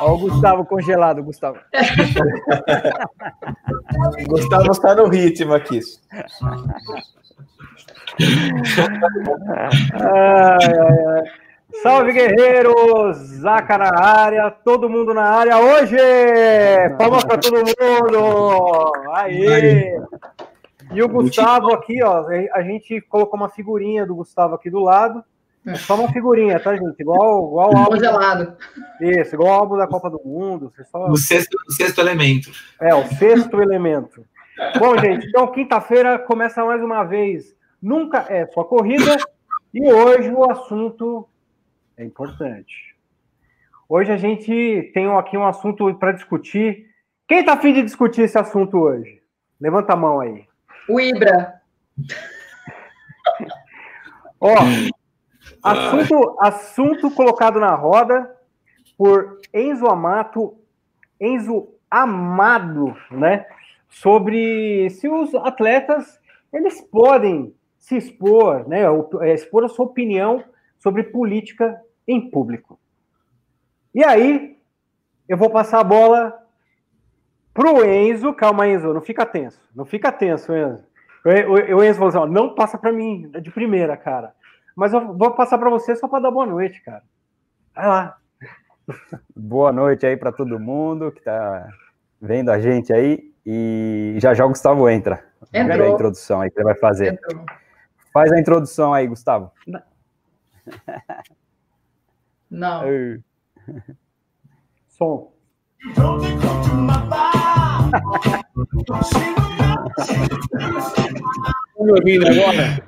Olha o Gustavo congelado, Gustavo. Gustavo está no ritmo aqui. ai, ai, ai. Salve, guerreiros! Zaca na área, todo mundo na área hoje! Palmas para todo mundo! Aí! E o Gustavo aqui, ó, a gente colocou uma figurinha do Gustavo aqui do lado. É só uma figurinha, tá, gente? Igual, igual o álbum. Congelado. Isso, igual o álbum da Copa do Mundo. Só... O, sexto, o sexto elemento. É, o sexto elemento. Bom, gente, então quinta-feira começa mais uma vez. Nunca é só corrida. E hoje o assunto é importante. Hoje a gente tem aqui um assunto para discutir. Quem está afim de discutir esse assunto hoje? Levanta a mão aí. O Ibra. Ó, assunto, assunto colocado na roda por Enzo Amato, Enzo Amado, né? Sobre se os atletas eles podem se expor, né? É, expor a sua opinião sobre política em público. E aí, eu vou passar a bola pro Enzo. Calma, Enzo, não fica tenso. Não fica tenso, Enzo. O Enzo falou assim: ó, não passa para mim de primeira, cara. Mas eu vou passar para você só para dar boa noite, cara. Vai lá. Boa noite aí para todo mundo que está vendo a gente aí. E já já o Gustavo entra. Entrou. a introdução aí que ele vai fazer. Entrou. Faz a introdução aí, Gustavo. Não. Som. Tá me ouvindo agora?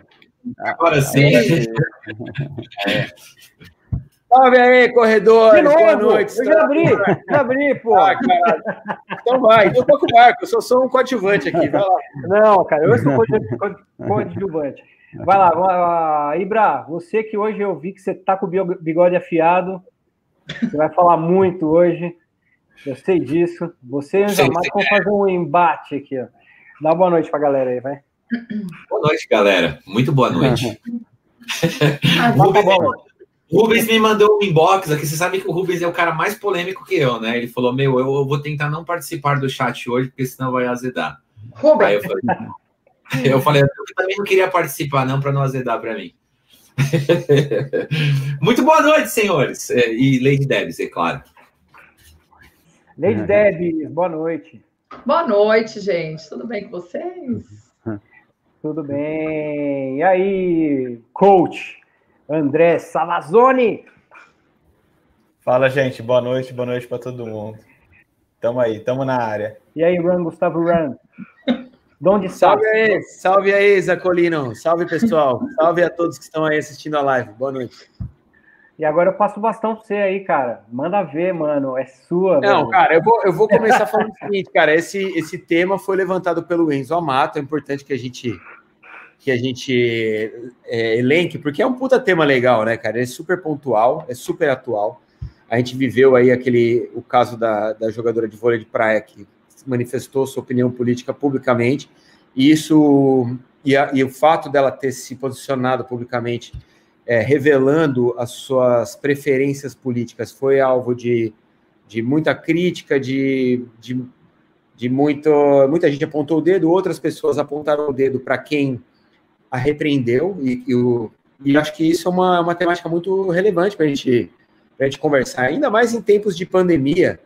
Agora sim. É. Salve aí, corredores. Boa noite. Eu já abri, já abri, pô. Ah, então vai, então toca o barco. Eu sou só um coadjuvante aqui. Vai lá. Não, cara, eu sou coadjuvante. Vai lá, vai lá, Ibra, você que hoje eu vi que você tá com o bigode afiado, você vai falar muito hoje, eu sei disso. Você e o vão fazer um embate aqui, ó. Dá boa noite pra galera aí, vai. Boa noite, galera. Muito boa noite. Rubens, Rubens, me mandou um inbox aqui. Você sabe que o Rubens é o cara mais polêmico que eu, né? Ele falou: Meu, eu vou tentar não participar do chat hoje, porque senão vai azedar. Rubens. Aí eu falei, eu falei, eu também não queria participar, não, para não azedar para mim. Muito boa noite, senhores. É, e Lady Debs, é claro. Lady Debs, boa noite. Boa noite, gente. Tudo bem com vocês? Tudo bem. E aí, coach André Salazone? Fala, gente. Boa noite, boa noite para todo mundo. Tamo aí, tamo na área. E aí, Ran, Gustavo Ran? De onde salve aí, salve aí, Zacolino. Salve, pessoal. salve a todos que estão aí assistindo a live. Boa noite. E agora eu passo o bastão pra você aí, cara. Manda ver, mano. É sua. Não, velho. cara, eu vou, eu vou começar falando o seguinte, cara. Esse, esse tema foi levantado pelo Enzo Amato. É importante que a gente que a gente é, elenque, porque é um puta tema legal, né, cara? É super pontual, é super atual. A gente viveu aí aquele o caso da, da jogadora de vôlei de praia que manifestou sua opinião política publicamente, e isso e, a, e o fato dela ter se posicionado publicamente, é, revelando as suas preferências políticas, foi alvo de, de muita crítica, de, de, de muito, muita gente apontou o dedo, outras pessoas apontaram o dedo para quem a repreendeu, e, e, o, e acho que isso é uma, uma temática muito relevante para gente, a gente conversar, ainda mais em tempos de pandemia,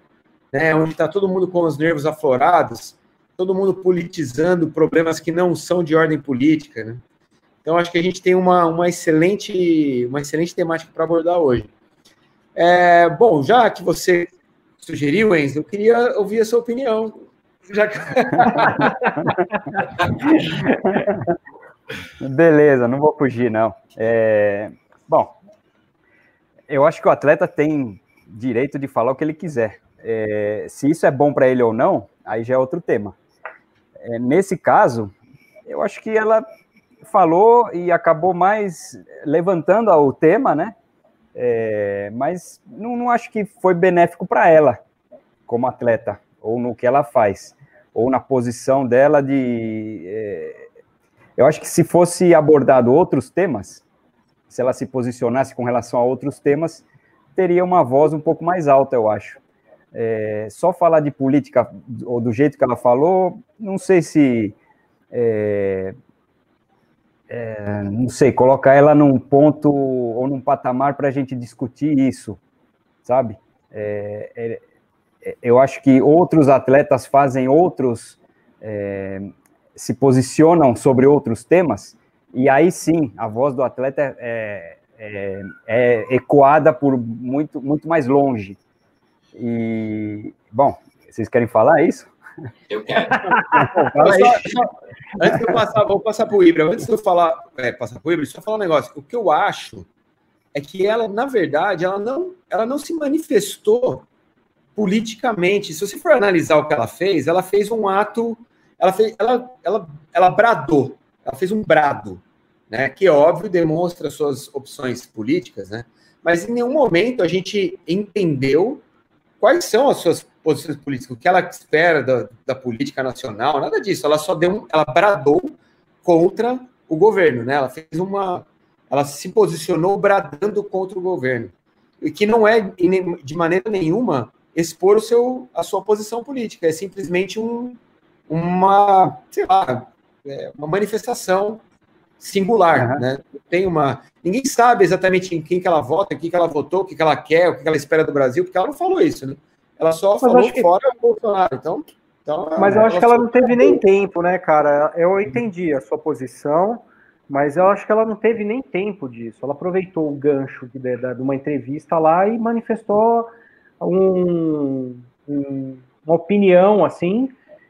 né, onde está todo mundo com os nervos aflorados, todo mundo politizando problemas que não são de ordem política. Né? Então, acho que a gente tem uma, uma, excelente, uma excelente temática para abordar hoje. É, bom, já que você sugeriu, Enzo, eu queria ouvir a sua opinião. Já. Beleza, não vou fugir, não. É, bom, eu acho que o atleta tem direito de falar o que ele quiser. É, se isso é bom para ele ou não, aí já é outro tema. É, nesse caso, eu acho que ela falou e acabou mais levantando o tema, né? É, mas não, não, acho que foi benéfico para ela como atleta, ou no que ela faz, ou na posição dela de. É, Eu acho que se fosse abordado outros temas, se ela se posicionasse com relação a outros temas, teria uma voz um pouco mais alta, eu acho. É, só falar de política ou do jeito que ela falou, não sei se. É, é, não sei, colocar ela num ponto ou num patamar para a gente discutir isso, sabe? É, é, é, eu acho que outros atletas fazem outros, se posicionam sobre outros temas, e aí sim, a voz do atleta é, é, é ecoada por muito, muito mais longe. E, bom, vocês querem falar isso? Eu quero. só, só, antes de eu passar, vou passar para o Ibra. Antes de eu falar, é, passar para o Ibra, só falar um negócio. O que eu acho é que ela, na verdade, ela não, ela não se manifestou politicamente. Se você for analisar o que ela fez, ela fez um ato, ela fez, ela, ela, ela bradou ela fez um brado, né? Que óbvio demonstra suas opções políticas, né? Mas em nenhum momento a gente entendeu quais são as suas posições políticas, o que ela espera da, da política nacional, nada disso. Ela só deu, um, ela bradou contra o governo, né? Ela fez uma, ela se posicionou bradando contra o governo, e que não é de maneira nenhuma expor o seu, a sua posição política, é simplesmente um, uma, sei lá, é uma manifestação singular, uhum. né? Tem uma, ninguém sabe exatamente em quem que ela vota, em quem que ela votou, o que, que ela quer, o que, que ela espera do Brasil, porque ela não falou isso, né? Ela só Mas falou que... fora o Bolsonaro. Então, então Mas eu acho que ela não teve nem tempo, né, cara? Eu entendi a sua posição, mas eu acho que ela não teve nem tempo disso. Ela aproveitou o gancho de, de, de uma entrevista lá e manifestou um, um, uma opinião assim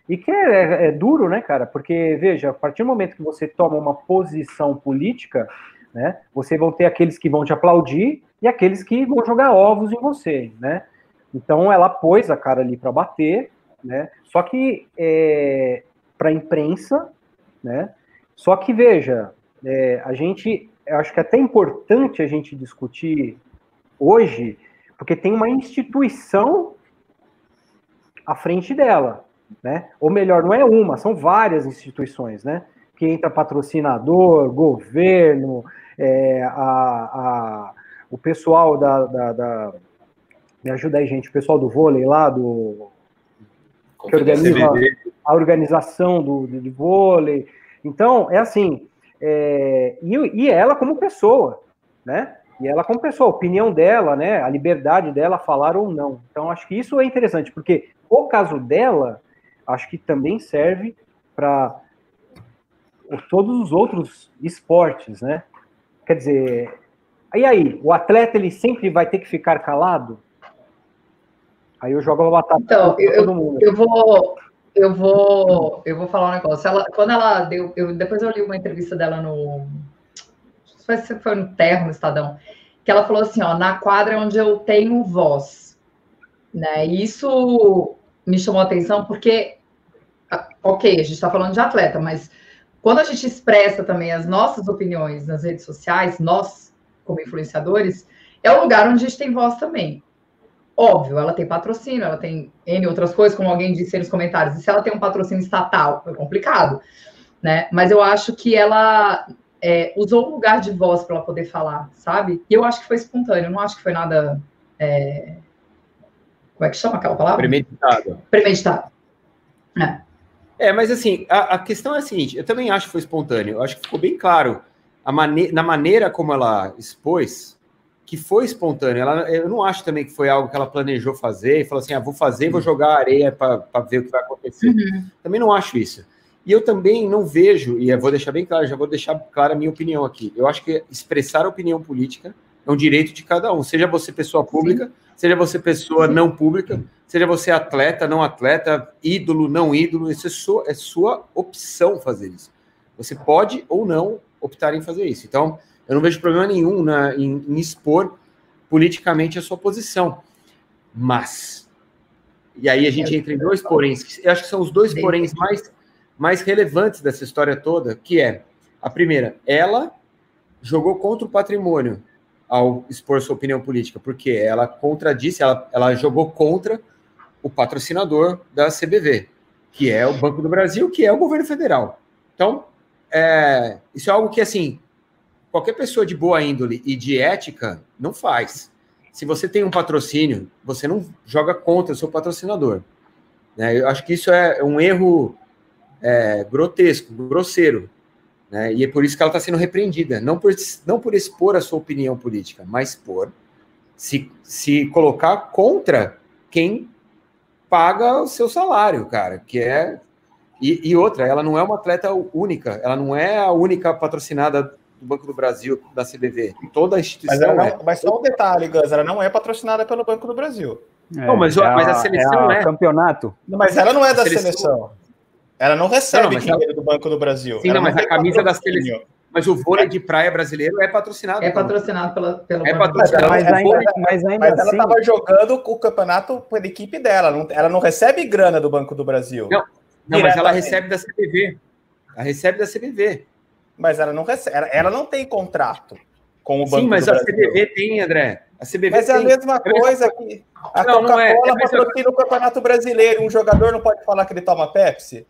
e que é, é, é, duro, né, cara? Porque, veja, a partir do momento que você toma uma posição política, né, você vão ter aqueles que vão te aplaudir e aqueles que vão jogar ovos em você, né? Então ela pôs a cara ali para bater, né? Só que é, para a imprensa, né? Só que veja, é, a gente, acho que é até importante a gente discutir hoje, porque tem uma instituição à frente dela, né? Ou melhor, não é uma, são várias instituições, né? Que entra patrocinador, governo, é, a, a, o pessoal da, da, da, Me ajuda aí, gente, o pessoal do vôlei lá, do. Que organiza a organização do, do, do vôlei. Então, é assim. É, e, e ela como pessoa, né? E ela como pessoa, a opinião dela, né? A liberdade dela falar ou não. Então, acho que isso é interessante, porque o caso dela acho que também serve para todos os outros esportes, né? Quer dizer, e aí, o atleta ele sempre vai ter que ficar calado? Aí eu jogo a batata então, para todo mundo. Eu vou, eu vou, eu vou falar um negócio. Ela, quando ela deu, eu, depois eu li uma entrevista dela no, não sei se foi no Terro, no Estadão, que ela falou assim, ó, na quadra é onde eu tenho voz, né? E isso me chamou a atenção porque, ok, a gente está falando de atleta, mas quando a gente expressa também as nossas opiniões nas redes sociais, nós, como influenciadores, é o lugar onde a gente tem voz também. Óbvio, ela tem patrocínio, ela tem N outras coisas, como alguém disse nos comentários. E se ela tem um patrocínio estatal, é complicado, né? Mas eu acho que ela é, usou um lugar de voz para ela poder falar, sabe? E eu acho que foi espontâneo, não acho que foi nada é, como é que chama aquela palavra? Premeditado. Premeditado. É. É, mas assim, a, a, questão é a seguinte: eu também acho que foi espontâneo. Eu acho que ficou bem claro mane na maneira como ela expôs que foi espontâneo. Ela, eu não acho também que foi algo que ela planejou fazer e falou assim: ah, vou fazer, vou jogar areia para ver o que vai acontecer. Uhum. Também não acho isso. E eu também não vejo, e eu vou deixar bem claro, já vou deixar clara a minha opinião aqui. Eu acho que expressar a opinião política é um direito de cada um, seja você pessoa pública, Sim. seja você pessoa Sim. não pública, seja você atleta, não atleta, ídolo, não ídolo, isso é sua, é sua opção fazer isso. Você pode ou não optar em fazer isso. Então, eu não vejo problema nenhum na, em, em expor politicamente a sua posição. Mas, e aí a gente entra em dois poréns, eu acho que são os dois poréns mais, mais relevantes dessa história toda, que é, a primeira, ela jogou contra o patrimônio ao expor sua opinião política, porque ela contradisse, ela, ela jogou contra o patrocinador da CBV, que é o Banco do Brasil, que é o governo federal. Então, é, isso é algo que, assim, qualquer pessoa de boa índole e de ética não faz. Se você tem um patrocínio, você não joga contra o seu patrocinador. Né? Eu acho que isso é um erro é, grotesco, grosseiro. Né? E é por isso que ela está sendo repreendida. Não por, não por expor a sua opinião política, mas por se, se colocar contra quem paga o seu salário, cara, que é. E, e, outra, ela não é uma atleta única, ela não é a única patrocinada do Banco do Brasil, da CBV. Toda a instituição. Mas, é... mas só um detalhe, Gus, ela não é patrocinada pelo Banco do Brasil. É, não, mas, é mas a, seleção é. é. campeonato. Mas ela não é da seleção. seleção. Ela não recebe não, dinheiro ela... do Banco do Brasil. Sim, não, mas a camisa da seleção. Mas o vôlei de praia brasileiro é patrocinado. É patrocinado pela, pelo é patrocinado, mas, ainda, mas, ainda mas ela estava assim... jogando o campeonato pela equipe dela. Não, ela não recebe grana do Banco do Brasil. Não, não mas ela recebe da CBV. Ela recebe da CBV. Mas ela não recebe. Ela, ela não tem contrato com o Banco Sim, mas a CBV tem, André. A CBV mas tem. é a mesma coisa que a Coca-Cola é, é patrocina o Campeonato Brasileiro. Um jogador não pode falar que ele toma Pepsi?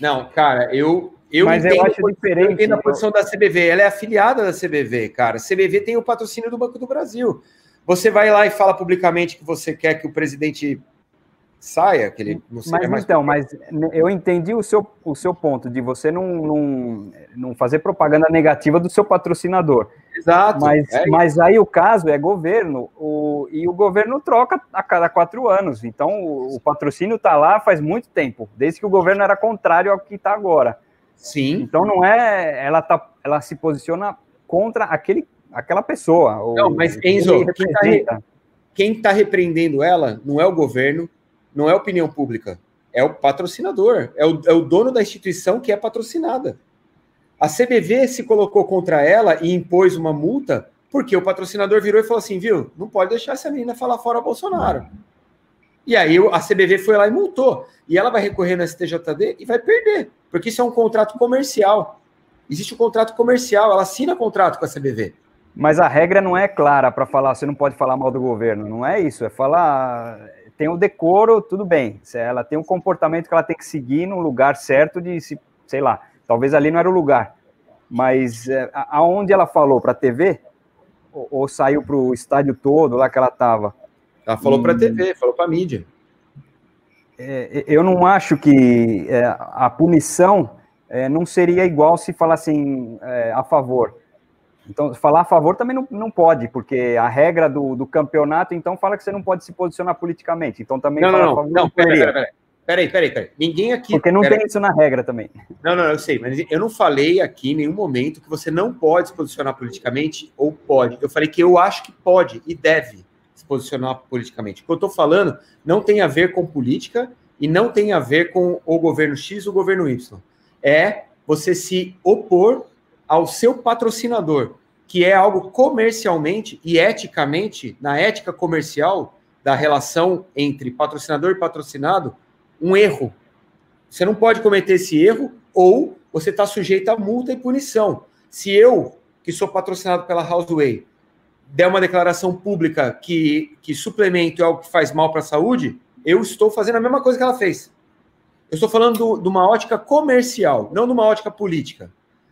Não, cara, eu. Eu Mas eu acho diferente. Eu entendo a posição da CBV. Ela é afiliada da CBV, cara. A CBV tem o patrocínio do Banco do Brasil. Você vai lá e fala publicamente que você quer que o presidente saia, que ele não Mas mais então, mas eu entendi o seu, o seu ponto de você não, não, não fazer propaganda negativa do seu patrocinador. Exato. Mas, é mas aí o caso é governo, o, e o governo troca a cada quatro anos. Então o, o patrocínio está lá faz muito tempo, desde que o governo era contrário ao que está agora. Sim. Então não é. Ela, tá, ela se posiciona contra aquele, aquela pessoa. Não, mas Enzo, quem está tá repreendendo ela não é o governo, não é opinião pública, é o patrocinador, é o, é o dono da instituição que é patrocinada. A CBV se colocou contra ela e impôs uma multa porque o patrocinador virou e falou assim, viu, não pode deixar essa menina falar fora Bolsonaro. E aí a CBV foi lá e multou. E ela vai recorrer no STJD e vai perder, porque isso é um contrato comercial. Existe um contrato comercial, ela assina contrato com a CBV. Mas a regra não é clara para falar, você não pode falar mal do governo, não é isso, é falar tem o decoro, tudo bem. Ela tem um comportamento que ela tem que seguir no lugar certo de, se, sei lá, talvez ali não era o lugar. Mas é, aonde ela falou para a TV ou, ou saiu para o estádio todo lá que ela estava? Ela falou para a TV, falou para a mídia. É, eu não acho que é, a punição é, não seria igual se falassem é, a favor. Então, falar a favor também não, não pode, porque a regra do, do campeonato, então, fala que você não pode se posicionar politicamente. Então, também não, não, não, não, peraí, peraí, peraí, peraí, peraí, Ninguém aqui. Porque não tem isso na regra também. Não, não, eu sei, mas eu não falei aqui em nenhum momento que você não pode se posicionar politicamente ou pode. Eu falei que eu acho que pode e deve se posicionar politicamente. O que eu estou falando não tem a ver com política e não tem a ver com o governo X ou o governo Y. É você se opor ao seu patrocinador, que é algo comercialmente e eticamente, na ética comercial da relação entre patrocinador e patrocinado, um erro. Você não pode cometer esse erro ou você está sujeito a multa e punição. Se eu, que sou patrocinado pela Houseway, der uma declaração pública que, que suplemento é algo que faz mal para a saúde, eu estou fazendo a mesma coisa que ela fez. Eu estou falando de uma ótica comercial, não de uma ótica política.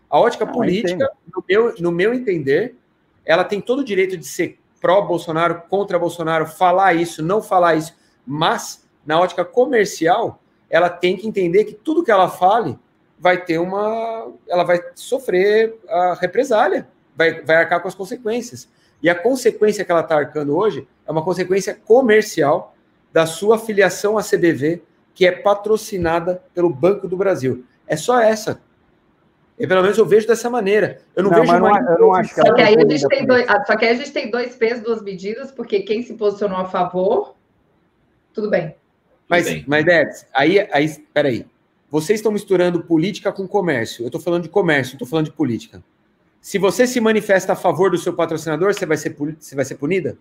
A ótica política, no meu, no meu entender, ela tem todo o direito de ser pró-Bolsonaro, contra Bolsonaro, falar isso, não falar isso, mas na ótica comercial, ela tem que entender que tudo que ela fale vai ter uma. Ela vai sofrer a represália, vai, vai arcar com as consequências. E a consequência que ela está arcando hoje é uma consequência comercial da sua filiação à CBV, que é patrocinada pelo Banco do Brasil. É só essa. E pelo menos eu vejo dessa maneira. Eu não, não vejo eu não acho que só que aí a gente tem dois, Só que aí a gente tem dois pesos, duas medidas, porque quem se posicionou a favor, tudo bem. Mas, bem. mas Debs, aí, aí, peraí. Vocês estão misturando política com comércio. Eu estou falando de comércio, estou falando de política. Se você se manifesta a favor do seu patrocinador, você vai ser, você vai ser punida?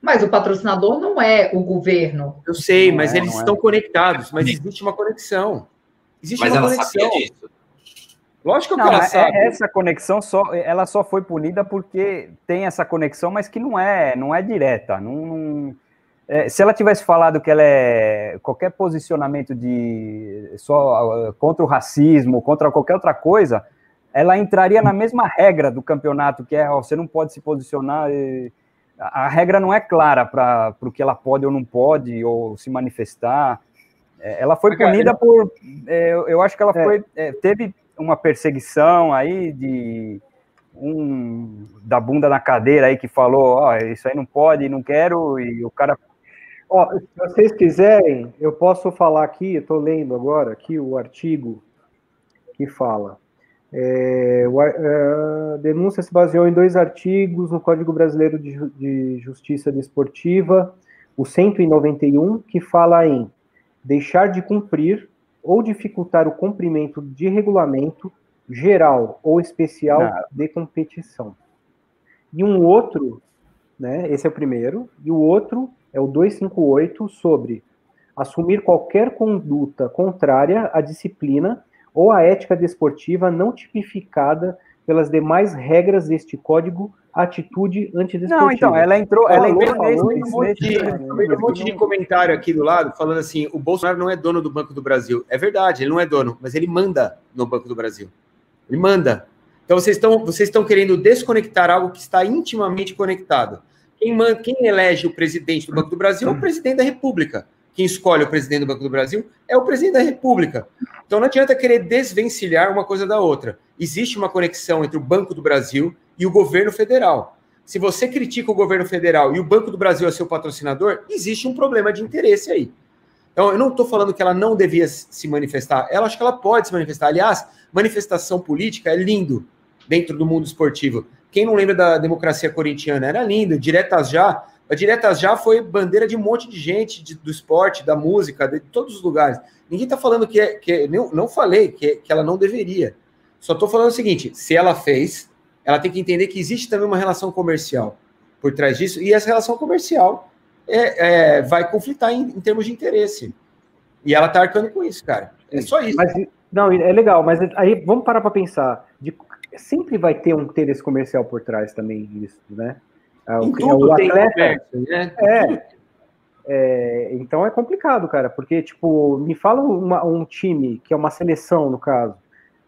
Mas o patrocinador não é o governo. Eu sei, não mas é, eles estão é. conectados, mas existe uma conexão. Existe mas uma ela conexão. sabia disso. Lógico que não, ela é, sabe. Essa conexão só, ela só foi punida porque tem essa conexão, mas que não é, não é direta. Não, não é, se ela tivesse falado que ela é qualquer posicionamento de só uh, contra o racismo, contra qualquer outra coisa, ela entraria na mesma regra do campeonato, que é ó, você não pode se posicionar. E, a, a regra não é clara para o que ela pode ou não pode, ou se manifestar. É, ela foi punida por. É, eu acho que ela é. foi. É, teve uma perseguição aí de um da bunda na cadeira aí que falou, ó, oh, isso aí não pode, não quero, e o cara Ó, se vocês quiserem, eu posso falar aqui, estou lendo agora aqui o artigo que fala. É, a, a denúncia se baseou em dois artigos no Código Brasileiro de, de Justiça Desportiva, o 191, que fala em deixar de cumprir ou dificultar o cumprimento de regulamento geral ou especial Não. de competição. E um outro, né, esse é o primeiro, e o outro é o 258 sobre assumir qualquer conduta contrária à disciplina ou à ética desportiva não tipificada pelas demais regras deste código atitude antidesportiva. Não, então, ela entrou, ela entrou nesse, nesse, nesse, um monte de comentário aqui do lado falando assim, o Bolsonaro não é dono do Banco do Brasil. É verdade, ele não é dono, mas ele manda no Banco do Brasil. Ele manda. Então vocês estão vocês estão querendo desconectar algo que está intimamente conectado. Quem, man, quem elege o presidente do Banco do Brasil é o presidente da República. Quem escolhe o presidente do Banco do Brasil é o presidente da República. Então não adianta querer desvencilhar uma coisa da outra. Existe uma conexão entre o Banco do Brasil e o governo federal. Se você critica o governo federal e o Banco do Brasil é seu patrocinador, existe um problema de interesse aí. Então, eu não estou falando que ela não devia se manifestar. Ela acho que ela pode se manifestar. Aliás, manifestação política é lindo dentro do mundo esportivo. Quem não lembra da democracia corintiana? Era lindo, diretas já. A diretas já foi bandeira de um monte de gente de, do esporte, da música, de todos os lugares. Ninguém está falando que, é, que não, não falei que, que ela não deveria. Só estou falando o seguinte: se ela fez, ela tem que entender que existe também uma relação comercial por trás disso, e essa relação comercial é, é vai conflitar em, em, termos de interesse. E ela está arcando com isso, cara. É só isso. Mas, não, é legal, mas aí vamos parar para pensar. De sempre vai ter um interesse comercial por trás também disso, né? É, o, é o atleta, né? É, é, então é complicado, cara, porque, tipo, me fala uma, um time, que é uma seleção, no caso,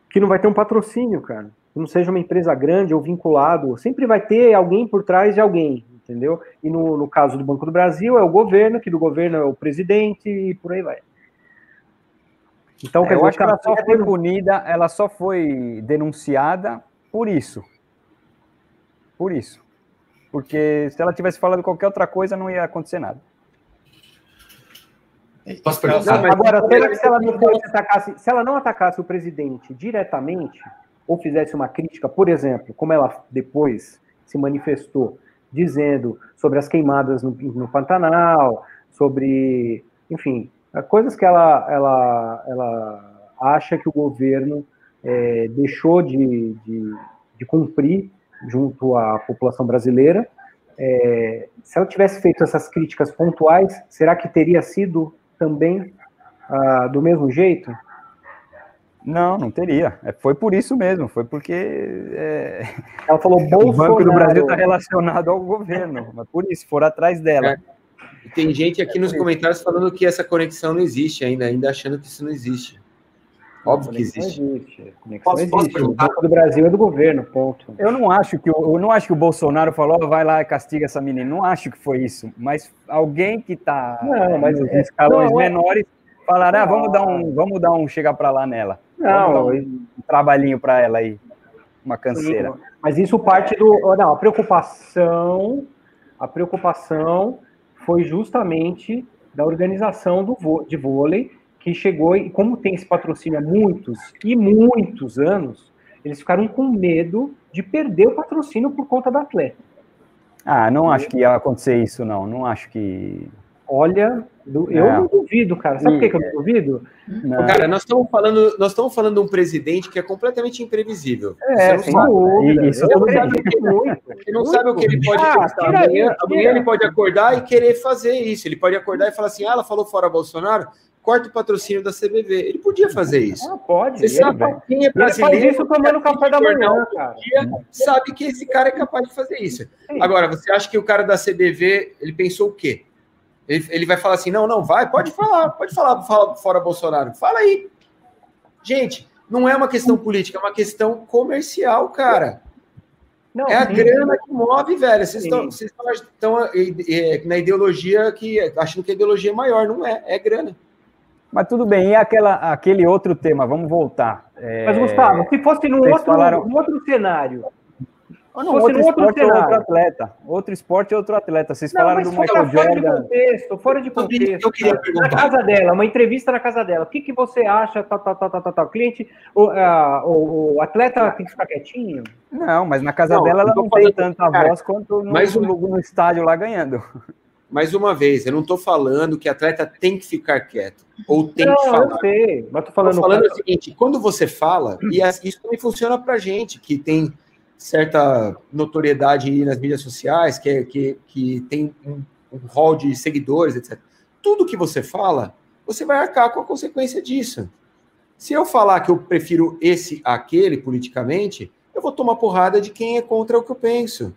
que não vai ter um patrocínio, cara, que não seja uma empresa grande ou vinculado, sempre vai ter alguém por trás de alguém, entendeu? E no, no caso do Banco do Brasil, é o governo, que do governo é o presidente e por aí vai. Então, é, eu acho que ela só foi punida, ela só foi denunciada por isso. Por isso. Porque se ela tivesse falado qualquer outra coisa, não ia acontecer nada. Posso perguntar? Agora, será que se ela, não atacasse, se ela não atacasse o presidente diretamente, ou fizesse uma crítica, por exemplo, como ela depois se manifestou, dizendo sobre as queimadas no, no Pantanal, sobre, enfim, coisas que ela, ela, ela acha que o governo é, deixou de, de, de, cumprir junto à população brasileira. É, se ela tivesse feito essas críticas pontuais, será que teria sido também ah, do mesmo jeito? Não, não teria. É, foi por isso mesmo, foi porque é... ela falou o Banco do Brasil está relacionado ao governo, mas por isso foram atrás dela. É. Tem gente aqui nos comentários falando que essa conexão não existe ainda, ainda achando que isso não existe. Óbvio que existe. existe. Posso, posso existe. O Banco do Brasil é do governo, ponto. Eu não acho que eu não acho que o Bolsonaro falou, oh, vai lá e castiga essa menina. Não acho que foi isso. Mas alguém que está nos é, escalões não, é- menores falaram, ah, vamos dar um, vamos dar um chegar para lá nela. Não, um, um trabalhinho para ela aí, uma canseira. Sim, mas isso parte do, não, a preocupação, a preocupação foi justamente da organização do de vôlei, que chegou e como tem esse patrocínio há muitos e muitos anos, eles ficaram com medo de perder o patrocínio por conta do atleta. Ah, não acho que ia acontecer isso, não. Não acho que Olha, eu não. não duvido, cara. Sabe por que, eu não duvido? Não. Cara, nós estamos falando, nós estamos falando de um presidente que é completamente imprevisível. É, sem dúvida. Isso eu sabe ele não sabe o que ele pode ah, amanhã, amanhã ele pode acordar e querer fazer isso. Ele pode acordar e falar assim: ah, ela falou fora Bolsonaro, corta o patrocínio da CBV. Ele podia fazer isso. Ah, pode. Você sabe quem é brasileiro. Ele faz isso tomando café da manhã, cara. Dia, sabe que esse cara é capaz de fazer isso. Sim. Agora, você acha que o cara da CBV, ele pensou o quê? Ele, ele vai falar assim: não, não, vai, pode falar, pode falar, fala fora Bolsonaro. Fala aí. Gente, não é uma questão política, é uma questão comercial, cara. Não, é a sim. grana que move, velho. Vocês estão, vocês estão na ideologia que achando que a ideologia é maior, não é, é grana. Mas tudo bem, e aquela, aquele outro tema, vamos voltar. É... Mas, Gustavo, se fosse num outro, falaram... outro cenário, ou não, outro esporte ou outro atleta. Outro esporte e outro atleta. Vocês não, falaram do Michael fora Jordan. De contexto, fora de contexto. Eu queria perguntar. Na casa dela, uma entrevista na casa dela. O que, que você acha? Tal, tal, tal, tal, tal, cliente, o, o, o, atleta tem que ficar quietinho? Não, mas na casa não, dela ela não tem tanta cara, voz quanto no, mas no, no estádio lá ganhando. Mais uma vez, eu não estou falando que atleta tem que ficar quieto ou tem não, que falar. Eu sei, mas tô falando, tô falando o seguinte: quando você fala, e isso também funciona para gente que tem certa notoriedade nas mídias sociais, que, é, que, que tem um, um hall de seguidores, etc. Tudo que você fala, você vai arcar com a consequência disso. Se eu falar que eu prefiro esse aquele politicamente, eu vou tomar porrada de quem é contra o que eu penso.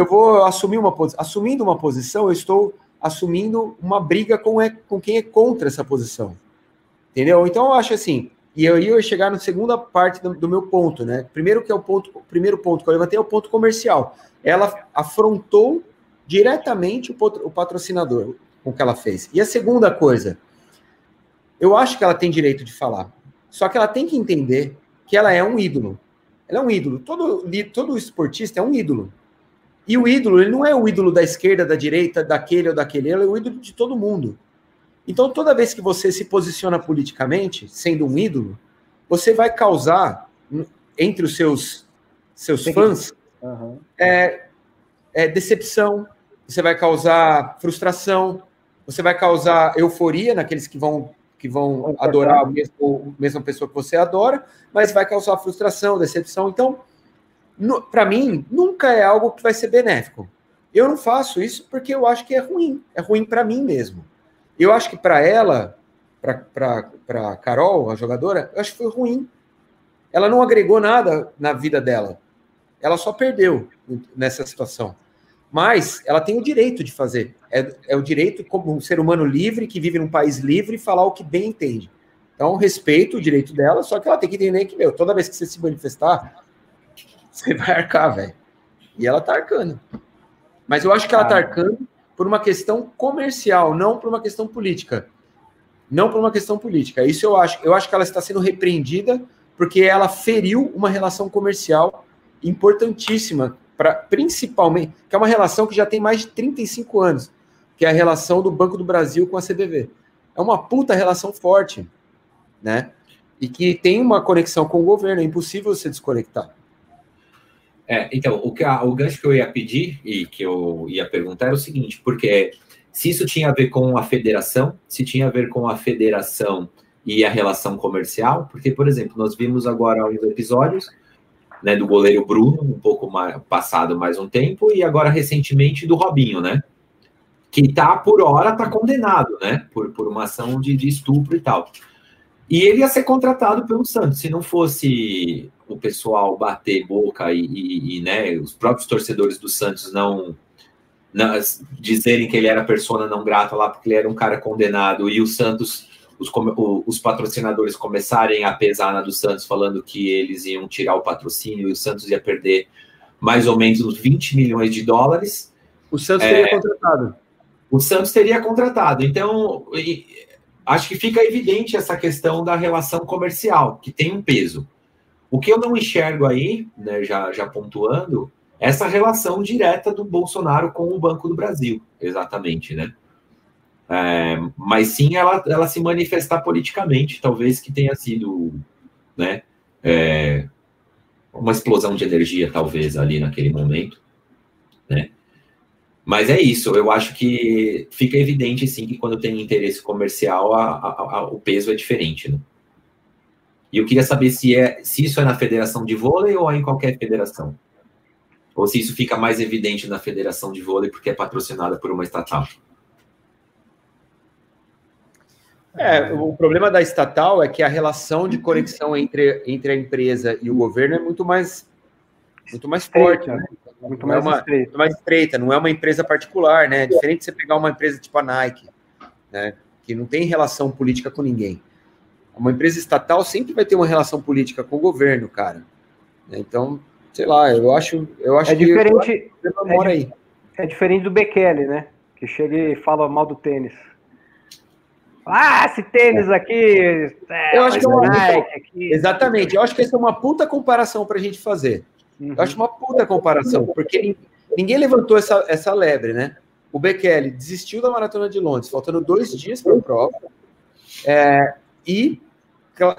Eu vou assumir uma posição. Assumindo uma posição, eu estou assumindo uma briga com, é, com quem é contra essa posição. Entendeu? Então eu acho assim, e eu ia chegar na segunda parte do, do, meu ponto, né? Primeiro que é o ponto, primeiro ponto que eu levantei é o ponto comercial. Ela afrontou diretamente o, o patrocinador com o que ela fez. E a segunda coisa, eu acho que ela tem direito de falar. Só que ela tem que entender que ela é um ídolo. Ela é um ídolo. Todo, todo esportista é um ídolo. E o ídolo, ele não é o ídolo da esquerda, da direita, daquele ou daquele, ele é o ídolo de todo mundo. Então, toda vez que você se posiciona politicamente, sendo um ídolo, você vai causar entre os seus, seus fãs uhum. é, é, decepção, você vai causar frustração, você vai causar euforia naqueles que vão que vão adorar a mesma, a mesma pessoa que você adora, mas vai causar frustração, decepção. Então, para mim, nunca é algo que vai ser benéfico. Eu não faço isso porque eu acho que é ruim. É ruim para mim mesmo. Eu acho que para ela, para Carol, a jogadora, eu acho que foi ruim. Ela não agregou nada na vida dela. Ela só perdeu nessa situação. Mas ela tem o direito de fazer. É, é o direito, como um ser humano livre, que vive num país livre, falar o que bem entende. Então, respeito o direito dela, só que ela tem que entender que, meu, toda vez que você se manifestar, você vai arcar, velho. E ela tá arcando. Mas eu acho que ela tá arcando por uma questão comercial, não por uma questão política. Não por uma questão política. Isso eu acho. Eu acho que ela está sendo repreendida porque ela feriu uma relação comercial importantíssima, para principalmente, que é uma relação que já tem mais de 35 anos, que é a relação do Banco do Brasil com a CBV. É uma puta relação forte, né? E que tem uma conexão com o governo, é impossível você desconectar. É, então, o, que a, o gancho que eu ia pedir e que eu ia perguntar era o seguinte, porque se isso tinha a ver com a federação, se tinha a ver com a federação e a relação comercial, porque, por exemplo, nós vimos agora uns episódios né, do goleiro Bruno, um pouco mais, passado mais um tempo, e agora recentemente do Robinho, né? Que tá, por hora, tá condenado, né? Por, por uma ação de, de estupro e tal. E ele ia ser contratado pelo Santos. Se não fosse o pessoal bater boca e, e, e né, os próprios torcedores do Santos não, não, dizerem que ele era persona não grata lá porque ele era um cara condenado e o Santos os, os patrocinadores começarem a pesar na do Santos falando que eles iam tirar o patrocínio e o Santos ia perder mais ou menos uns 20 milhões de dólares. O Santos teria é, contratado. O Santos teria contratado. Então, acho que fica evidente essa questão da relação comercial, que tem um peso. O que eu não enxergo aí, né, já, já pontuando, é essa relação direta do Bolsonaro com o Banco do Brasil, exatamente, né? É, mas sim ela, ela se manifestar politicamente, talvez que tenha sido, né, é, uma explosão de energia, talvez, ali naquele momento, né? Mas é isso, eu acho que fica evidente, sim, que quando tem interesse comercial, a, a, a, o peso é diferente, né? E eu queria saber se, é, se isso é na federação de vôlei ou é em qualquer federação. Ou se isso fica mais evidente na federação de vôlei porque é patrocinada por uma estatal. É, o problema da estatal é que a relação de conexão entre, entre a empresa e o governo é muito mais muito mais forte, né? Muito mais, é uma, estreita. mais estreita, não é uma empresa particular, né? É diferente de você pegar uma empresa tipo a Nike, né? Que não tem relação política com ninguém. Uma empresa estatal sempre vai ter uma relação política com o governo, cara. Então, sei lá, eu acho, eu acho é que diferente, é, aí. é diferente do Bekele, né? Que chega e fala mal do tênis. Ah, esse tênis aqui. É, eu acho que é uma Nike aqui. Exatamente, eu acho que essa é uma puta comparação para a gente fazer. Uhum. Eu acho uma puta comparação, porque ninguém levantou essa, essa lebre, né? O Bekele desistiu da maratona de Londres, faltando dois dias para a prova, é, e,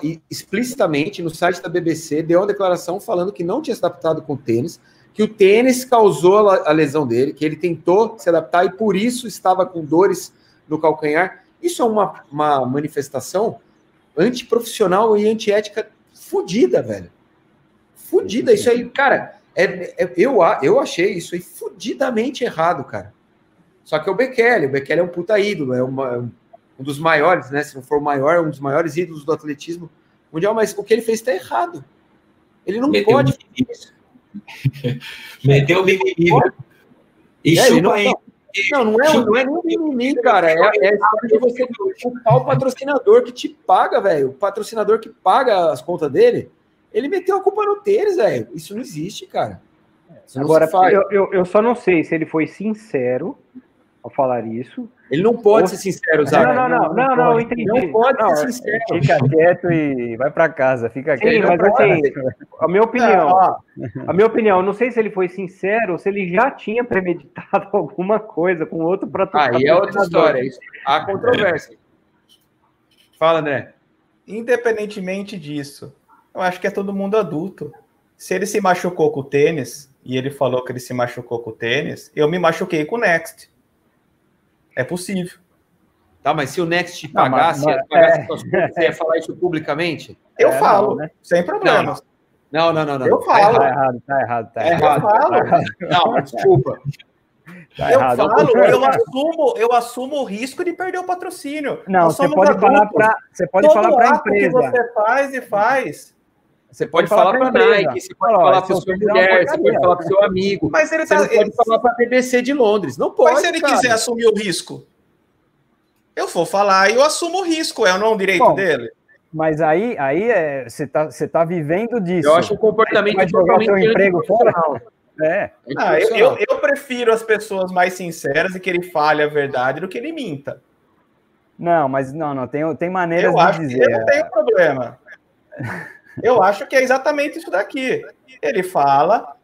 e, explicitamente no site da BBC deu uma declaração falando que não tinha se adaptado com o tênis, que o tênis causou a, lesão dele, que ele tentou se adaptar e por isso estava com dores no calcanhar. Isso é uma, uma manifestação antiprofissional e antiética fodida, velho. Fudida. Isso aí, cara, é, é, eu, eu achei isso aí fudidamente errado, cara. Só que é o Bekele. O Bekele é um puta ídolo, é uma, um dos maiores, né? Se não for o maior, um dos maiores ídolos do atletismo mundial, mas o que ele fez está errado. Ele não Meteu pode. Meteu o mimimi. E é, chupa aí. Não, não é, não é nem mimimi, cara. É, é a história de você culpar o patrocinador que te paga, velho. O patrocinador que paga as contas dele, ele meteu a culpa no tênis, velho. Isso não existe, cara. Agora, eu, eu, eu, só não sei se ele foi sincero ao falar isso. Ele não pode ou... ser sincero, Zé. Não, não, não, não, não, eu entendi. Não pode não, ser sincero. Fica quieto e vai para casa, fica Sim, quieto. mas assim, a minha opinião, a minha opinião, não sei se ele foi sincero ou se ele já tinha premeditado alguma coisa com outro patrocinador. Aí é outra história, há controvérsia. Fala, André. Independentemente disso, eu acho que é todo mundo adulto. Se ele se machucou com o tênis, e ele falou que ele se machucou com o tênis, eu me machuquei com o Next. É possível. Tá, mas se o Next te pagasse, não, mas, mas, pagasse é... você ia falar isso publicamente? Eu é, falo, não, né? sem problemas. Não, não, não, não. Eu falo. Tá errado, tá errado, tá errado. Eu falo. Não, desculpa. Tá eu errado. falo, eu assumo, eu assumo o risco de perder o patrocínio. Não, você pode, falar pra, você pode Todo falar para a empresa. que você faz e faz. Você pode, falar para a Nike, você pode falar para sua mulher, você pode falar para seu amigo. Mas ele tá, você pode falar para a BBC de Londres. Não pode. Mas se ele cara. quiser assumir o risco, eu vou falar e eu assumo o risco. É não um direito Bom, dele? Mas aí, aí é, você está você tá vivendo disso. Eu acho o comportamento vai jogar seu emprego fora. É. é ah, eu, eu, eu, prefiro as pessoas mais sinceras e que ele fale a verdade do que ele minta. Não, mas não, não tem, tem maneiras eu de acho dizer. Que eu não tenho problema. Eu acho que é exatamente isso daqui. Ele fala,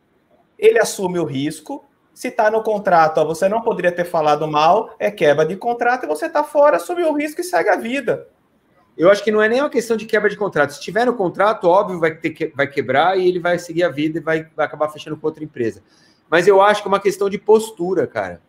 ele assume o risco. Se está no contrato, ó, você não poderia ter falado mal, é quebra de contrato e você está fora, assume o risco e segue a vida. Eu acho que não é nem uma questão de quebra de contrato. Se tiver no contrato, óbvio, vai, ter que, vai quebrar e ele vai seguir a vida e vai, vai acabar fechando com outra empresa. Mas eu acho que é uma questão de postura, cara.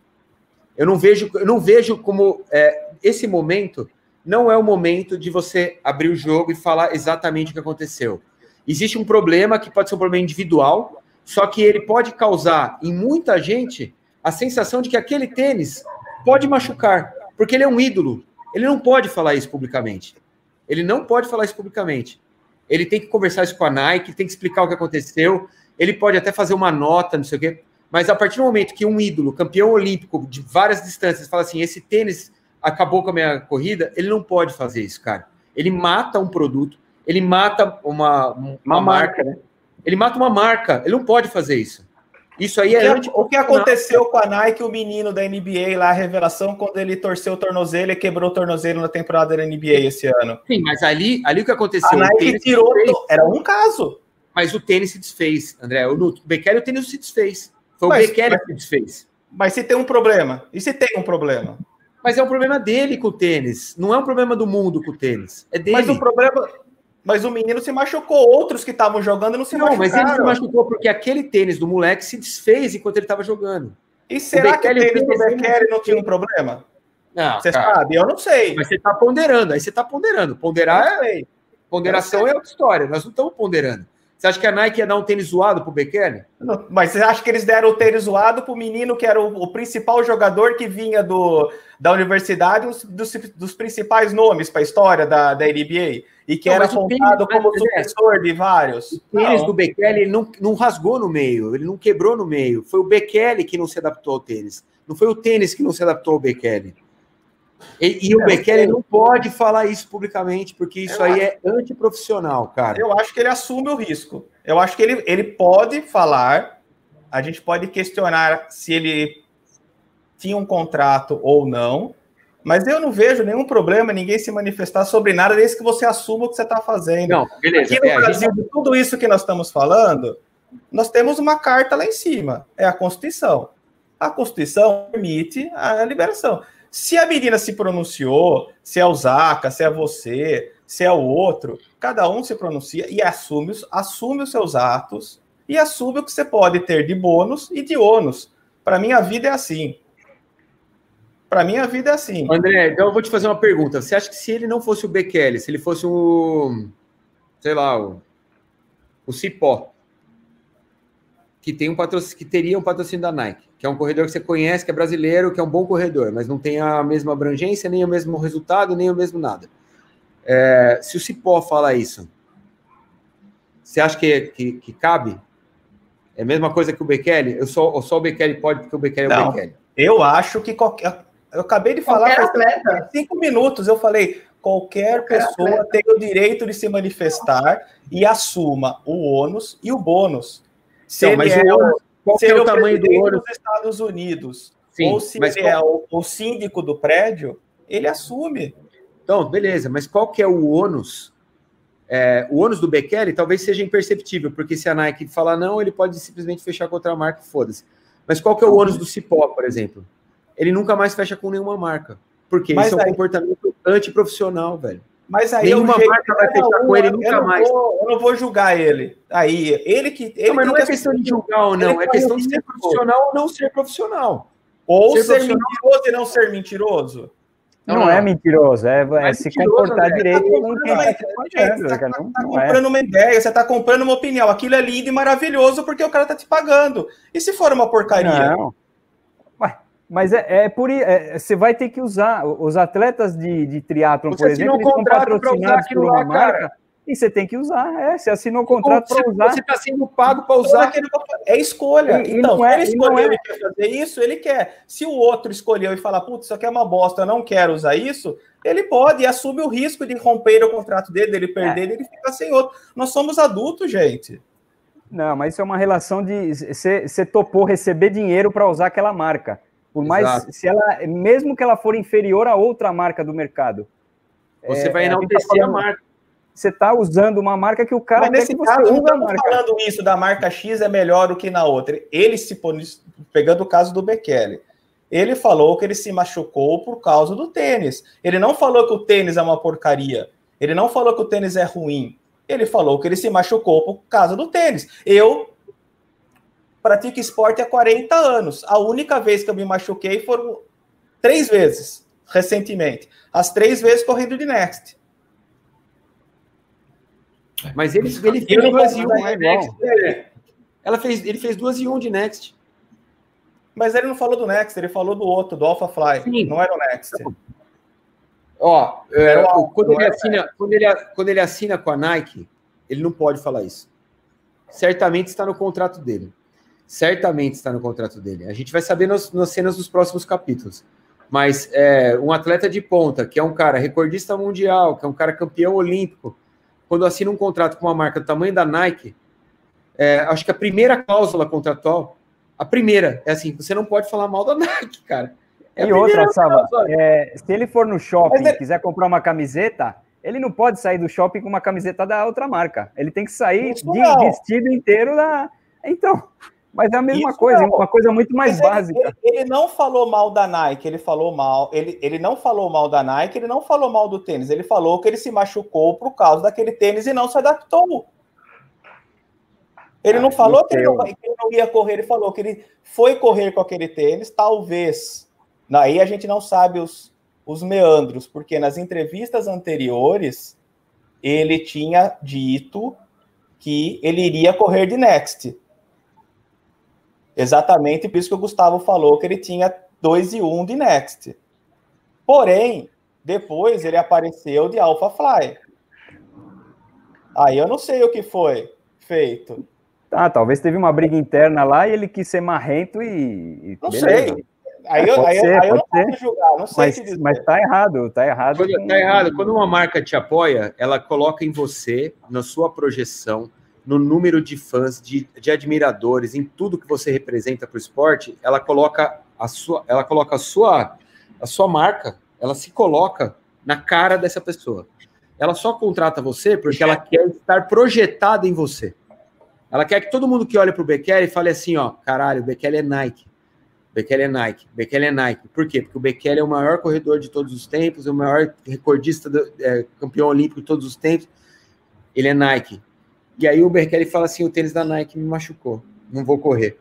Eu não vejo, eu não vejo como é, esse momento não é o momento de você abrir o jogo e falar exatamente o que aconteceu. Existe um problema que pode ser um problema individual, só que ele pode causar em muita gente a sensação de que aquele tênis pode machucar, porque ele é um ídolo. Ele não pode falar isso publicamente. Ele não pode falar isso publicamente. Ele tem que conversar isso com a Nike, tem que explicar o que aconteceu. Ele pode até fazer uma nota, não sei o quê. Mas a partir do momento que um ídolo, campeão olímpico de várias distâncias, fala assim: esse tênis acabou com a minha corrida, ele não pode fazer isso, cara. Ele mata um produto, ele mata uma, uma, uma marca, né? Ele mata uma marca, ele não pode fazer isso. Isso aí é. O que, o que aconteceu com a Nike, o menino da NBA lá, a revelação, quando ele torceu o tornozelo e quebrou o tornozelo na temporada da NBA esse ano? Sim, mas ali, ali o que aconteceu? A Nike tirou. Era um caso. Mas o tênis se desfez, André. O Bekele, o tênis se desfez. Foi mas, o Bekele que se desfez. Mas se tem um problema? E se tem um problema? Mas é um problema dele com o tênis. Não é um problema do mundo com o tênis. É dele. Mas o problema. Mas o menino se machucou. Outros que estavam jogando não se não, machucaram. Não, mas ele se machucou porque aquele tênis do moleque se desfez enquanto ele estava jogando. E será que o tênis do Bekele não tinha um problema? Não, você cara. sabe? Eu não sei. Mas você está ponderando. Aí você está ponderando. Ponderar é. Ponderação é outra história. Nós não estamos ponderando. Você acha que a Nike ia dar um tênis zoado pro Bekele? Mas você acha que eles deram o tênis zoado pro menino que era o, o principal jogador que vinha do, da universidade, dos, dos, dos principais nomes para a história da, da NBA? E que não, era apontado como sucessor de vários. O tênis não. do Bekele não, não rasgou no meio, ele não quebrou no meio. Foi o Bekele que não se adaptou ao tênis. Não foi o tênis que não se adaptou ao Bekele. E, e o é, Bekele não pode falar isso publicamente, porque isso aí acho, é antiprofissional, cara. Eu acho que ele assume o risco. Eu acho que ele, ele pode falar, a gente pode questionar se ele tinha um contrato ou não, mas eu não vejo nenhum problema ninguém se manifestar sobre nada desde que você assuma o que você está fazendo. Não, beleza. Aqui no é, Brasil, gente... de tudo isso que nós estamos falando, nós temos uma carta lá em cima, é a Constituição. A Constituição permite a liberação. Se a menina se pronunciou, se é o Zaca, se é você, se é o outro, cada um se pronuncia e assume, assume os seus atos e assume o que você pode ter de bônus e de ônus. Para mim, a vida é assim. Para mim, a vida é assim. André, então eu vou te fazer uma pergunta. Você acha que se ele não fosse o Bekele, se ele fosse o. sei lá, o, o Cipó, que, tem um patrocínio, que teria um patrocínio da Nike, que é um corredor que você conhece, que é brasileiro, que é um bom corredor, mas não tem a mesma abrangência, nem o mesmo resultado, nem o mesmo nada. É, se o Cipó fala isso, você acha que, que, que, cabe? É a mesma coisa que o Bekele? Eu só, só o Bekele pode, porque o Bekele é o Bekele. Eu acho que qualquer. Eu acabei de falar faz cinco minutos. Eu falei: qualquer, qualquer pessoa atleta. tem o direito de se manifestar e assuma o ônus e o bônus. Se então, mas é o, qual é o, tamanho do ônus dos Estados Unidos, Sim, ou se ele é o, o síndico do prédio, ele assume. Então, beleza, mas qual que é o ônus? É, o ônus do Bekele talvez seja imperceptível, porque se a Nike falar não, ele pode simplesmente fechar contra a marca e foda-se. Mas qual que é o ônus do Cipó, por exemplo? Ele nunca mais fecha com nenhuma marca. Porque mas isso aí... é um comportamento antiprofissional, velho. Mas aí Nenhuma jeito, marca vai fechar com ele nunca eu mais. Vou, eu não vou julgar ele. Aí, ele que. Ele não, mas não é questão de julgar ou não, é questão de ser profissional ou não ser profissional. Ou ser, ser mentiroso e não ser mentiroso. Não, não, é mentiroso, é, é, é se comportar né? direito tá com quem está Você está tá comprando é. uma ideia, você está comprando uma opinião. Aquilo é lindo e maravilhoso porque o cara está te pagando. E se for uma porcaria? Não. Mas é, é por é, você vai ter que usar os atletas de, de triatlon, por exemplo, eles são patrocinados por uma marca cara. e você tem que usar. É, você assinou um contrato para usar. Você está sendo pago para usar. É escolha. E, então, é, ele escolheu é... quer fazer isso, ele quer. Se o outro escolheu e falar, putz, isso aqui é uma bosta, eu não quero usar isso, ele pode e assume o risco de romper o contrato dele, dele perder, é. ele ficar sem outro. Nós somos adultos, gente. Não, mas isso é uma relação de você topou receber dinheiro para usar aquela marca. Por mais, Exato. se ela, mesmo que ela for inferior a outra marca do mercado. Você é, vai enaltecer a, a marca. Você está usando uma marca que o cara Mas nesse caso, não estamos falando isso da marca X é melhor do que na outra. Ele se pegando o caso do Bekele. Ele falou que ele se machucou por causa do tênis. Ele não falou que o tênis é uma porcaria. Ele não falou que o tênis é ruim. Ele falou que ele se machucou por causa do tênis. Eu pratico esporte há 40 anos. A única vez que eu me machuquei foram três vezes, recentemente. As três vezes correndo de Next. Mas ele, ele fez duas e um de Next. Ela fez, ele fez duas e um de Next. Mas ele não falou do Next, ele falou do outro, do Alpha Fly. Sim. Não era o Next. Ó, é, quando, ele assina, quando, ele, quando ele assina com a Nike, ele não pode falar isso. Certamente está no contrato dele certamente está no contrato dele. A gente vai saber nos, nas cenas dos próximos capítulos. Mas é, um atleta de ponta, que é um cara recordista mundial, que é um cara campeão olímpico, quando assina um contrato com uma marca do tamanho da Nike, é, acho que a primeira cláusula contratual, a primeira, é assim, você não pode falar mal da Nike, cara. É e outra, Sava, é, se ele for no shopping e quiser comprar uma camiseta, ele não pode sair do shopping com uma camiseta da outra marca. Ele tem que sair de vestido inteiro da. Então, mas é a mesma Isso coisa, não. uma coisa muito mais Mas básica. Ele, ele, ele, não falou mal da Nike, ele falou mal. Ele, ele não falou mal da Nike, ele não falou mal do tênis. Ele falou que ele se machucou por causa daquele tênis e não se adaptou. Ele ah, não falou que ele não, que ele não, ia correr, ele falou que ele foi correr com aquele tênis, talvez. Aí a gente não sabe os, os meandros, porque nas entrevistas anteriores ele tinha dito que ele iria correr de Next. Exatamente por isso que o Gustavo falou que ele tinha 2 e 1 um de Next. Porém, depois ele apareceu de Alpha Fly. Aí eu não sei o que foi feito. Ah, talvez teve uma briga interna lá e ele quis ser marrento e. e não beleza. sei. Aí eu, aí, ser, aí eu não posso julgar, não sei mas, mas tá errado, tá errado. Quando, com... Tá errado. Quando uma marca te apoia, ela coloca em você, na sua projeção, no número de fãs, de, de admiradores, em tudo que você representa para o esporte, ela coloca a sua, ela coloca a sua, a sua marca, ela se coloca na cara dessa pessoa. Ela só contrata você porque ela quer estar projetada em você. Ela quer que todo mundo que olhe para o Bekele fale assim, ó, caralho, o Bekele é Nike. Bekele é Nike, Bekele é Nike. Por quê? Porque o Bekele é o maior corredor de todos os tempos, é o maior recordista, do, é, campeão olímpico de todos os tempos. Ele é Nike. E aí o Bekele fala assim, o tênis da Nike me machucou, não vou correr.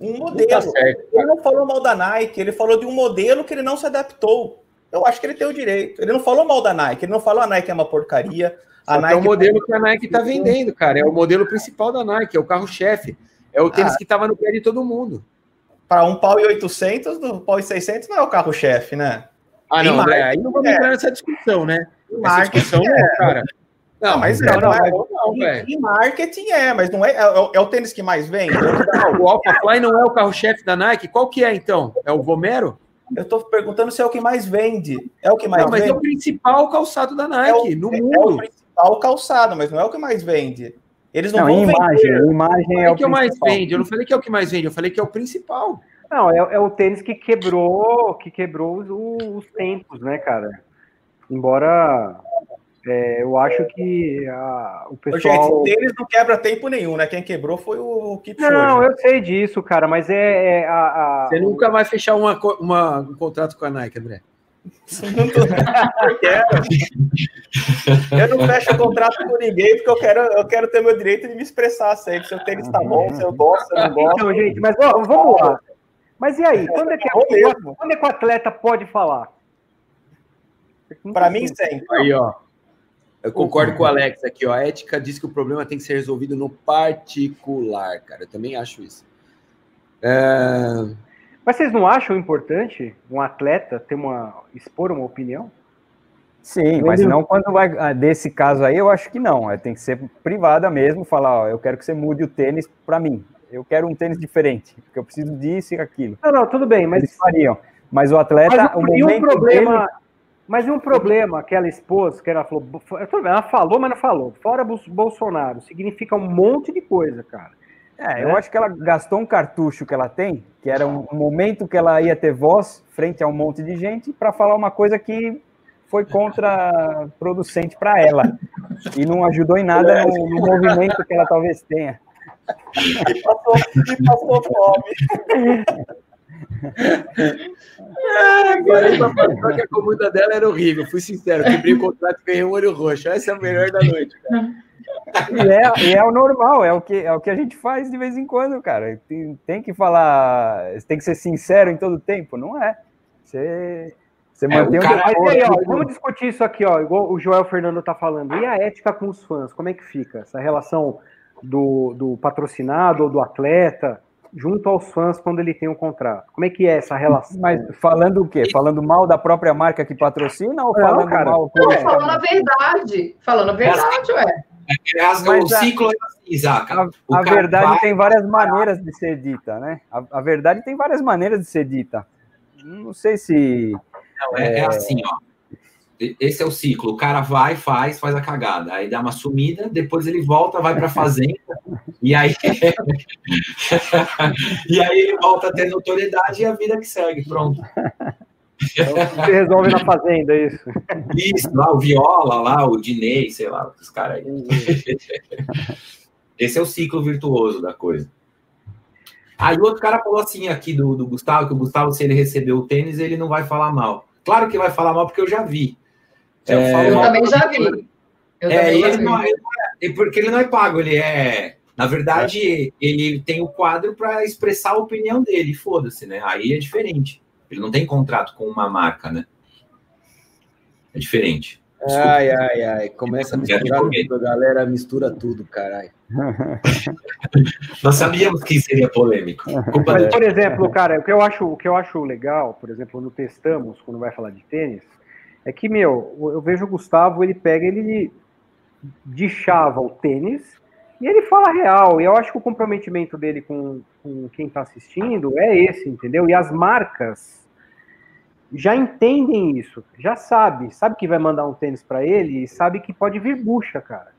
Um modelo. Tá ele não falou mal da Nike, ele falou de um modelo que ele não se adaptou. Eu acho que ele tem o direito. Ele não falou mal da Nike, ele não falou a Nike é uma porcaria. A Nike é o modelo que a Nike está vendendo, cara. É o modelo principal da Nike, é o carro-chefe. É o tênis ah. que estava no pé de todo mundo. Para um pau e 800, do pau e 600 não é o carro-chefe, né? Ah, não, André, aí não vamos é. entrar nessa discussão, né? Essa discussão, é. cara. Não, mas é, não, é, não, não, velho. Em marketing é, mas não é, é, é, o tênis que mais vende. Não, o Alphafly não é o carro-chefe da Nike. Qual que é, então? É o Vomero? Eu estou perguntando se é o que mais vende. É o que mais não, mas vende. é o principal calçado da Nike é o, no é, mundo. É o principal calçado, mas não é o que mais vende. Eles não, não vão imagem, vender. imagem é o que mais vende. Eu não falei que é o que mais vende, eu falei que é o principal. Não, é, é o tênis que quebrou, que quebrou os, os tempos, né, cara? Embora é, eu acho que a, o pessoal. Gente, eles não quebra tempo nenhum, né? Quem quebrou foi o Kipchoge. Não, eu sei disso, cara, mas é, é a, a, Você nunca vai fechar uma, uma, um contrato com a Nike, André. eu, quero. eu não fecho contrato com ninguém porque eu quero, eu quero ter meu direito de me expressar sempre. Se o tênis tá bom, se eu gosto, se eu não gosto. Então, gente, mas ó, vamos lá. Mas e aí? Quando é que, é, quando é que o atleta pode falar? Para mim, sempre. Aí, ó. Eu concordo uhum. com o Alex aqui, ó. A ética diz que o problema tem que ser resolvido no particular, cara. Eu também acho isso. É... Mas vocês não acham importante um atleta ter uma expor uma opinião? Sim, mas não quando vai ah, desse caso aí, eu acho que não. É, tem que ser privada mesmo, falar, ó, eu quero que você mude o tênis para mim. Eu quero um tênis diferente, porque eu preciso disso e aquilo. Não, não, tudo bem, mas Eles fariam. Mas o atleta, mas o, o momento um problema, dele... Mas e um problema que ela expôs, que ela falou, ela falou, mas não falou. Fora Bolsonaro, significa um monte de coisa, cara. É, eu né? acho que ela gastou um cartucho que ela tem, que era um momento que ela ia ter voz frente a um monte de gente, para falar uma coisa que foi contraproducente para ela. E não ajudou em nada no, no, movimento que ela talvez tenha. E passou, e passou fome. Falei pra pastor que a comida dela era horrível. Fui sincero, quebrei o contrato e ganhei um olho roxo. Essa é a melhor da noite, cara. E é, e é o normal, é o, que, é o que a gente faz de vez em quando, cara. Tem, tem que falar, tem que ser sincero em todo tempo, não é? Você, você é, mantém o cara, um aí, ó, Vamos discutir isso aqui, ó, igual o Joel Fernando tá falando. E a ética com os fãs, como é que fica? Essa relação do, do patrocinado ou do atleta? Junto aos fãs quando ele tem um contrato? Como é que é essa relação? Mas falando o quê? Falando mal da própria marca que patrocina ou não, falando cara, mal? Não, falando a verdade. Falando a verdade, ué. É, o ciclo é assim, Isaac. A, a verdade vai... tem várias maneiras de ser dita, né? A, a, verdade tem várias maneiras de ser dita. Não sei se. Não, é, é... é assim, ó esse é o ciclo. O cara vai, faz, faz a cagada. Aí dá uma sumida, depois ele volta, vai para a fazenda, e aí. e aí ele volta a ter notoriedade e a vida que segue. Pronto. Então, resolve na fazenda, é isso. Isso, lá o Viola, lá o Dinei, sei lá, os caras aí. Esse é o ciclo virtuoso da coisa. Aí o outro cara falou assim aqui do, do Gustavo, que o Gustavo, se ele recebeu o tênis, ele não vai falar mal. Claro que vai falar mal, porque eu já vi. Eu, é, eu também já vi. Eu é, ele não, ele não é, porque ele não é pago, ele é. Na verdade, é. ele tem o quadro para expressar a opinião dele, foda-se, né? Aí é diferente. Ele não tem contrato com uma marca, né? É diferente. Ai, ai, ai. Começa a misturar tudo, a galera mistura tudo, caralho. Nós sabíamos que seria polêmico. Mas, por exemplo, cara, o que, eu acho, o que eu acho legal, por exemplo, quando testamos, quando vai falar de tênis, é que, meu, eu vejo o Gustavo, ele pega, ele chava o tênis e ele fala real. E eu acho que o comprometimento dele com, com quem está assistindo é esse, entendeu? E as marcas já entendem isso, já sabe, sabe que vai mandar um tênis para ele e sabe que pode vir bucha, cara.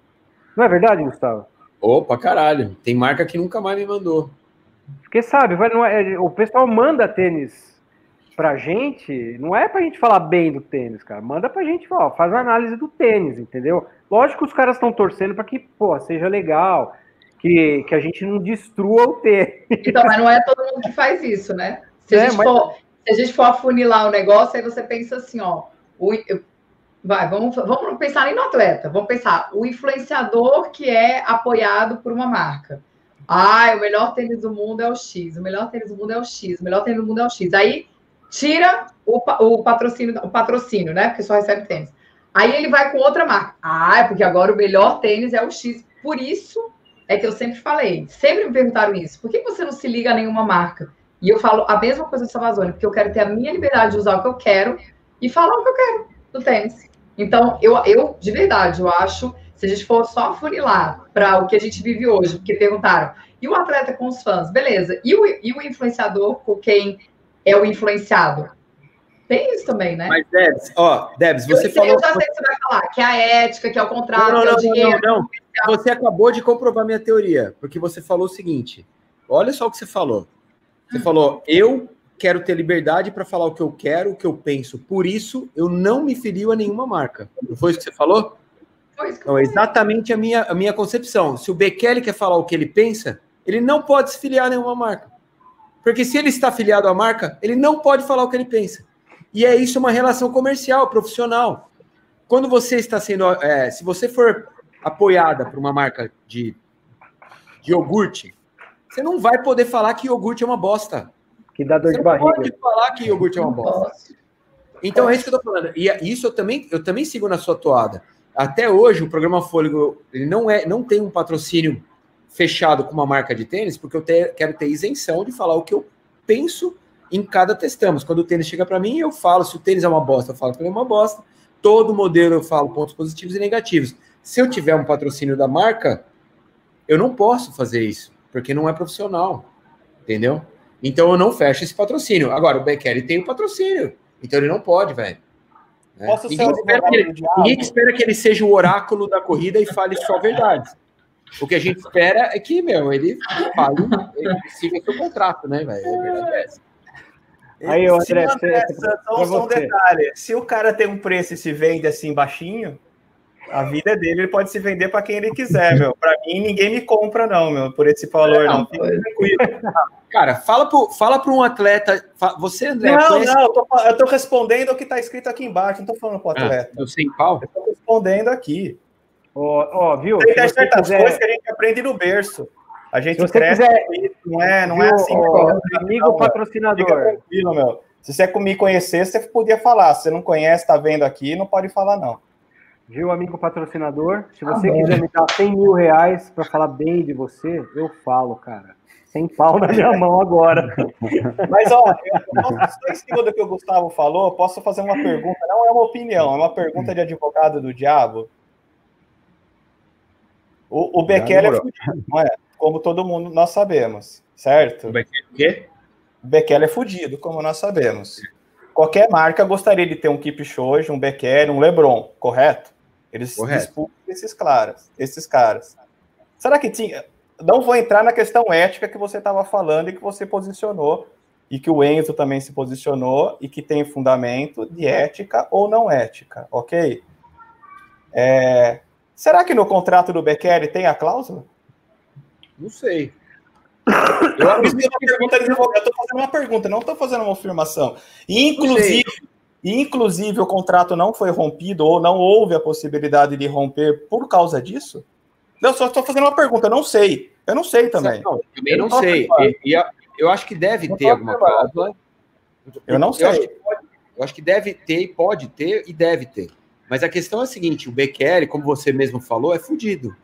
Não é verdade, Gustavo? Opa, caralho. Tem marca que nunca mais me mandou. Porque sabe, vai, é, o pessoal manda tênis pra gente, não é pra gente falar bem do tênis, cara. Manda pra gente, ó, faz uma análise do tênis, entendeu? Lógico que os caras estão torcendo para que, pô, seja legal, que, que a gente não destrua o tênis. Então, mas não é todo mundo que faz isso, né? Se, é, a, gente mas... for, se a gente for afunilar o negócio, aí você pensa assim, ó, o, vai, vamos, vamos pensar nem no atleta, vamos pensar o influenciador que é apoiado por uma marca. Ah, o melhor tênis do mundo é o X, o melhor tênis do mundo é o X, o melhor tênis do mundo é o X. Aí tira o, o patrocínio, o patrocínio, né? Porque só recebe tênis. Aí ele vai com outra marca. Ah, é porque agora o melhor tênis é o X. Por isso é que eu sempre falei, sempre me perguntaram isso. Por que você não se liga a nenhuma marca? E eu falo a mesma coisa do Savazone, porque eu quero ter a minha liberdade de usar o que eu quero e falar o que eu quero do tênis. Então, eu, eu de verdade, eu acho, se a gente for só funilar para o que a gente vive hoje, porque perguntaram, e o atleta com os fãs? Beleza. E o, e o influenciador com quem é o influenciado. Tem isso também, né? Mas, Debs, ó, Debs, você eu falou. Eu já sei que você vai falar, que é a ética, que é o contrato, não, não, que é o dinheiro. Não, não, não. Você acabou de comprovar minha teoria, porque você falou o seguinte: olha só o que você falou. Você falou, eu quero ter liberdade para falar o que eu quero, o que eu penso. Por isso, eu não me filio a nenhuma marca. Não foi isso que você falou? Foi isso que não, exatamente a minha, a minha concepção. Se o Bekele quer falar o que ele pensa, ele não pode se filiar a nenhuma marca. Porque se ele está afiliado à marca, ele não pode falar o que ele pensa. E é isso uma relação comercial, profissional. Quando você está sendo. É, se você for apoiada por uma marca de, de iogurte, você não vai poder falar que iogurte é uma bosta. Que dá dor você de barriga. Você pode falar que iogurte é uma bosta. Então é isso que eu estou falando. E isso eu também, eu também sigo na sua toada. Até hoje, o programa Fôlego ele não, é, não tem um patrocínio fechado com uma marca de tênis, porque eu te, quero ter isenção de falar o que eu penso em cada testamos. Quando o tênis chega para mim, eu falo se o tênis é uma bosta, eu falo que ele é uma bosta. Todo modelo eu falo pontos positivos e negativos. Se eu tiver um patrocínio da marca, eu não posso fazer isso, porque não é profissional, entendeu? Então eu não fecho esse patrocínio. Agora, o Bekele tem o patrocínio, então ele não pode, velho. Né? Ninguém, espera que ele, ninguém espera que ele seja o oráculo da corrida e fale só verdades. O que a gente espera é que, meu, ele fale, ele siga seu contrato, né, velho? É verdade é essa. Aí, André, se, André, só, só um detalhe: se o cara tem um preço e se vende assim baixinho, a vida é dele, ele pode se vender para quem ele quiser, meu. Para mim, ninguém me compra, não, meu, por esse valor, não. não. Fica tranquilo. Cara, fala para fala um atleta. Você, André. Não, conhece... não, eu tô, eu tô respondendo o que está escrito aqui embaixo, não tô falando para o ah, atleta. Ah, eu sem pau? Eu tô respondendo aqui. Ó, ó, viu? Tem certas quiser... coisas que a gente aprende no berço. A gente Se cresce, quiser... não é, não é viu, é assim. Ó, amigo não, patrocinador. Fica tranquilo, meu. Se você me conhecer, você podia falar. Se você não conhece, tá vendo aqui, não pode falar, não. Viu, amigo patrocinador? Se você ah, quiser me dar 100 mil reais para falar bem de você, eu falo, cara. Sem pau na minha mão agora. Mas, ó, eu posso, em cima do que o Gustavo falou, posso fazer uma pergunta. Não é uma opinião, é uma pergunta de advogado do diabo. O, o Bekele é fudido, não é? Como todo mundo nós sabemos, certo? O Bekele o quê? O Bekele é fudido, como nós sabemos. Qualquer marca gostaria de ter um Keep Shoji, um Bekele, um LeBron, correto? Eles correto. disputam esses caras, esses caras. Será que tinha... Não vou entrar na questão ética que você estava falando e que você posicionou, e que o Enzo também se posicionou, e que tem fundamento de ética ou não ética, ok? É, Será que no contrato do Bekele tem a cláusula? Não sei. Eu estou fazendo uma pergunta, não estou fazendo uma afirmação. Inclusive, inclusive, o contrato não foi rompido ou não houve a possibilidade de romper por causa disso? Eu só estou fazendo uma pergunta, eu não sei. Eu não sei também. Não, eu também não, não sei. E, eu acho que deve não ter alguma cláusula. Eu não sei. Eu acho, pode, eu acho, que deve ter, pode ter e deve ter. Mas a questão é a seguinte: o Bekele, como você mesmo falou, é fudido.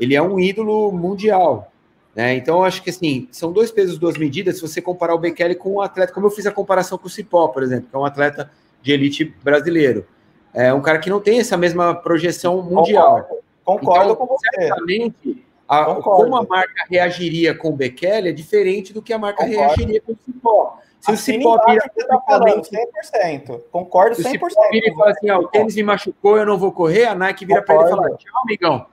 Ele é um ídolo mundial. Né? Então, eu acho que assim, são dois pesos, duas medidas. Se você comparar o Bekele com um atleta, como eu fiz a comparação com o Cipó, por exemplo, que é um atleta de elite brasileiro. É um cara que não tem essa mesma projeção mundial. Concordo, concordo então, com você. Certamente, a, como a marca reagiria com o Bekele é diferente do que a marca concordo. reagiria com o Cipó. Se assim, o Cipó vira tá falando, 100%. Concordo 100%. Se o Cipó vira e fala assim, ah, o tênis me machucou, eu não vou correr, a Nike vira para ele e fala, tchau, amigão,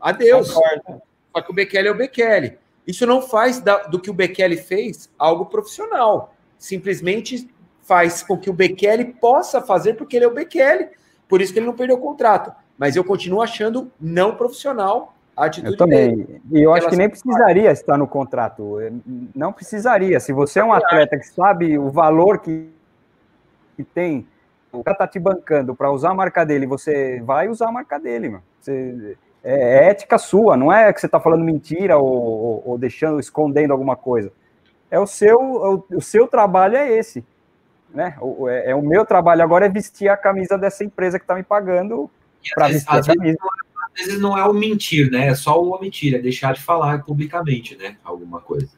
adeus. Concordo. Só que o Bekele é o Bekele. Isso não faz da, do que o Bekele fez algo profissional. Simplesmente faz com que o Bekele possa fazer porque ele é o Bekele. Por isso que ele não perdeu o contrato. Mas eu continuo achando não profissional a atitude eu também. dele. E eu acho que nem precisaria estar no contrato. Não precisaria. Se você é um atleta que sabe o valor que, que tem, o cara tá te bancando para usar a marca dele, você vai usar a marca dele, mano. Você, é, é ética sua, não é que você está falando mentira ou, ou, ou, deixando, escondendo alguma coisa. É o seu, o, o seu trabalho é esse, né? O, é, é, o meu trabalho agora é vestir a camisa dessa empresa que está me pagando para vestir a camisa. Às vezes não é o mentir, né? É só o omitir, é deixar de falar publicamente, né? Alguma coisa.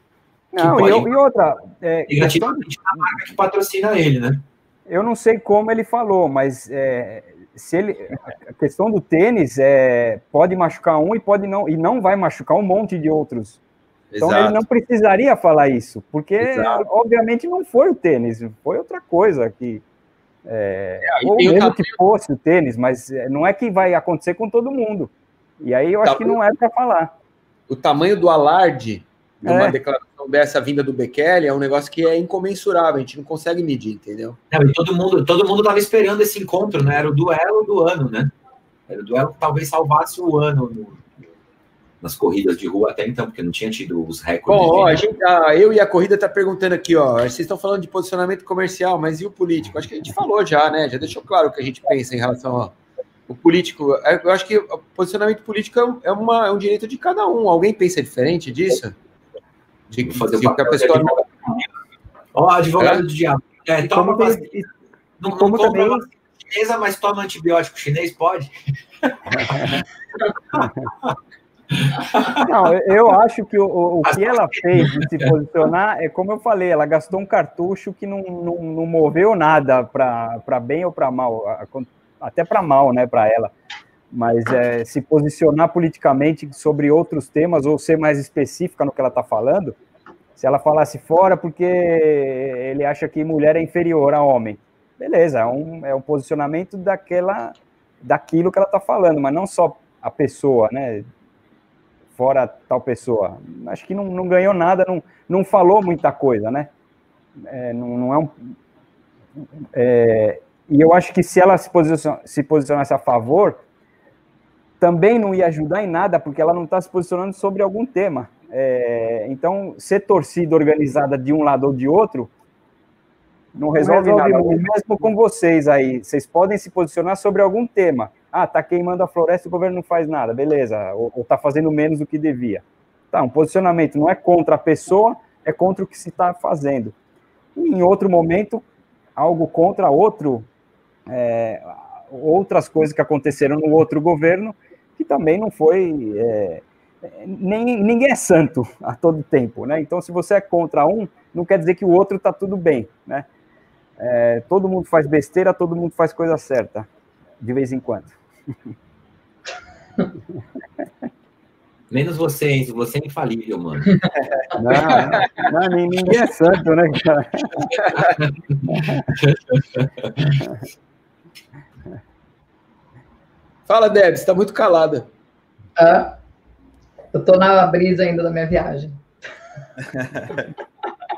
Não, e, e, outra. É, negativamente questão... marca que patrocina ele, né? Eu não sei como ele falou, mas é, se ele, a questão do tênis é pode machucar um e pode não e não vai machucar um monte de outros. Então Exato. ele não precisaria falar isso, porque Exato. obviamente não foi o tênis, foi outra coisa que é, é, ou mesmo que fosse o tênis, mas é, não é que vai acontecer com todo mundo. E aí eu acho que não é para falar. O tamanho do alarde numa é. declaração dessa vinda do Bekele é um negócio que é incomensurável, a gente não consegue medir, entendeu? Não, todo mundo todo mundo estava esperando esse encontro, né? Era o duelo do ano, né? Era o duelo que talvez salvasse o ano no, nas corridas de rua até então, porque não tinha tido os recordes. Bom, ó, a gente, ah, eu e a corrida tá perguntando aqui, ó, vocês estão falando de posicionamento comercial, mas e o político? Acho que a gente falou já, né? Já deixou claro o que a gente pensa em relação ao o político. É, eu acho que o posicionamento político é, uma, é um direito de cada um. Alguém pensa diferente disso? Tinha que fazer o que a pessoa não. Ó, advogado é? do diabo. É, toma como. Tem, não, não como compra também... chinesa, mas toma antibiótico chinês, pode? Não, eu acho que o, o que ela fez de se posicionar é como eu falei, ela gastou um cartucho que não, não, não moveu nada para bem ou para mal, até para mal, né, para ela. Mas é, se posicionar politicamente sobre outros temas ou ser mais específica no que ela está falando, se ela falasse fora porque ele acha que mulher é inferior a homem, beleza, é um, é um posicionamento daquela, daquilo que ela está falando, mas não só a pessoa, né? Fora tal pessoa. Acho que não, não ganhou nada, não, não falou muita coisa, né? É, não, não é um. É, e eu acho que se ela se, posicion, se posicionasse a favor, também não ia ajudar em nada, porque ela não está se posicionando sobre algum tema. É, então, ser torcida organizada de um lado ou de outro não resolve, não resolve nada. Mesmo com vocês aí, vocês podem se posicionar sobre algum tema. Ah, tá queimando a floresta e o governo não faz nada, beleza. Ou, ou tá fazendo menos do que devia. Tá, um posicionamento não é contra a pessoa, é contra o que se está fazendo. E em outro momento, algo contra outro, é, outras coisas que aconteceram no outro governo, que também não foi. É, nem, ninguém é santo a todo tempo, né? Então, se você é contra um, não quer dizer que o outro está tudo bem, né? É, todo mundo faz besteira, todo mundo faz coisa certa, de vez em quando. Menos você, Enzo, você é infalível, mano. Não, não, não ninguém é santo, né, cara? Fala, Deb, você tá muito calada. Ah, eu tô na brisa ainda da minha viagem.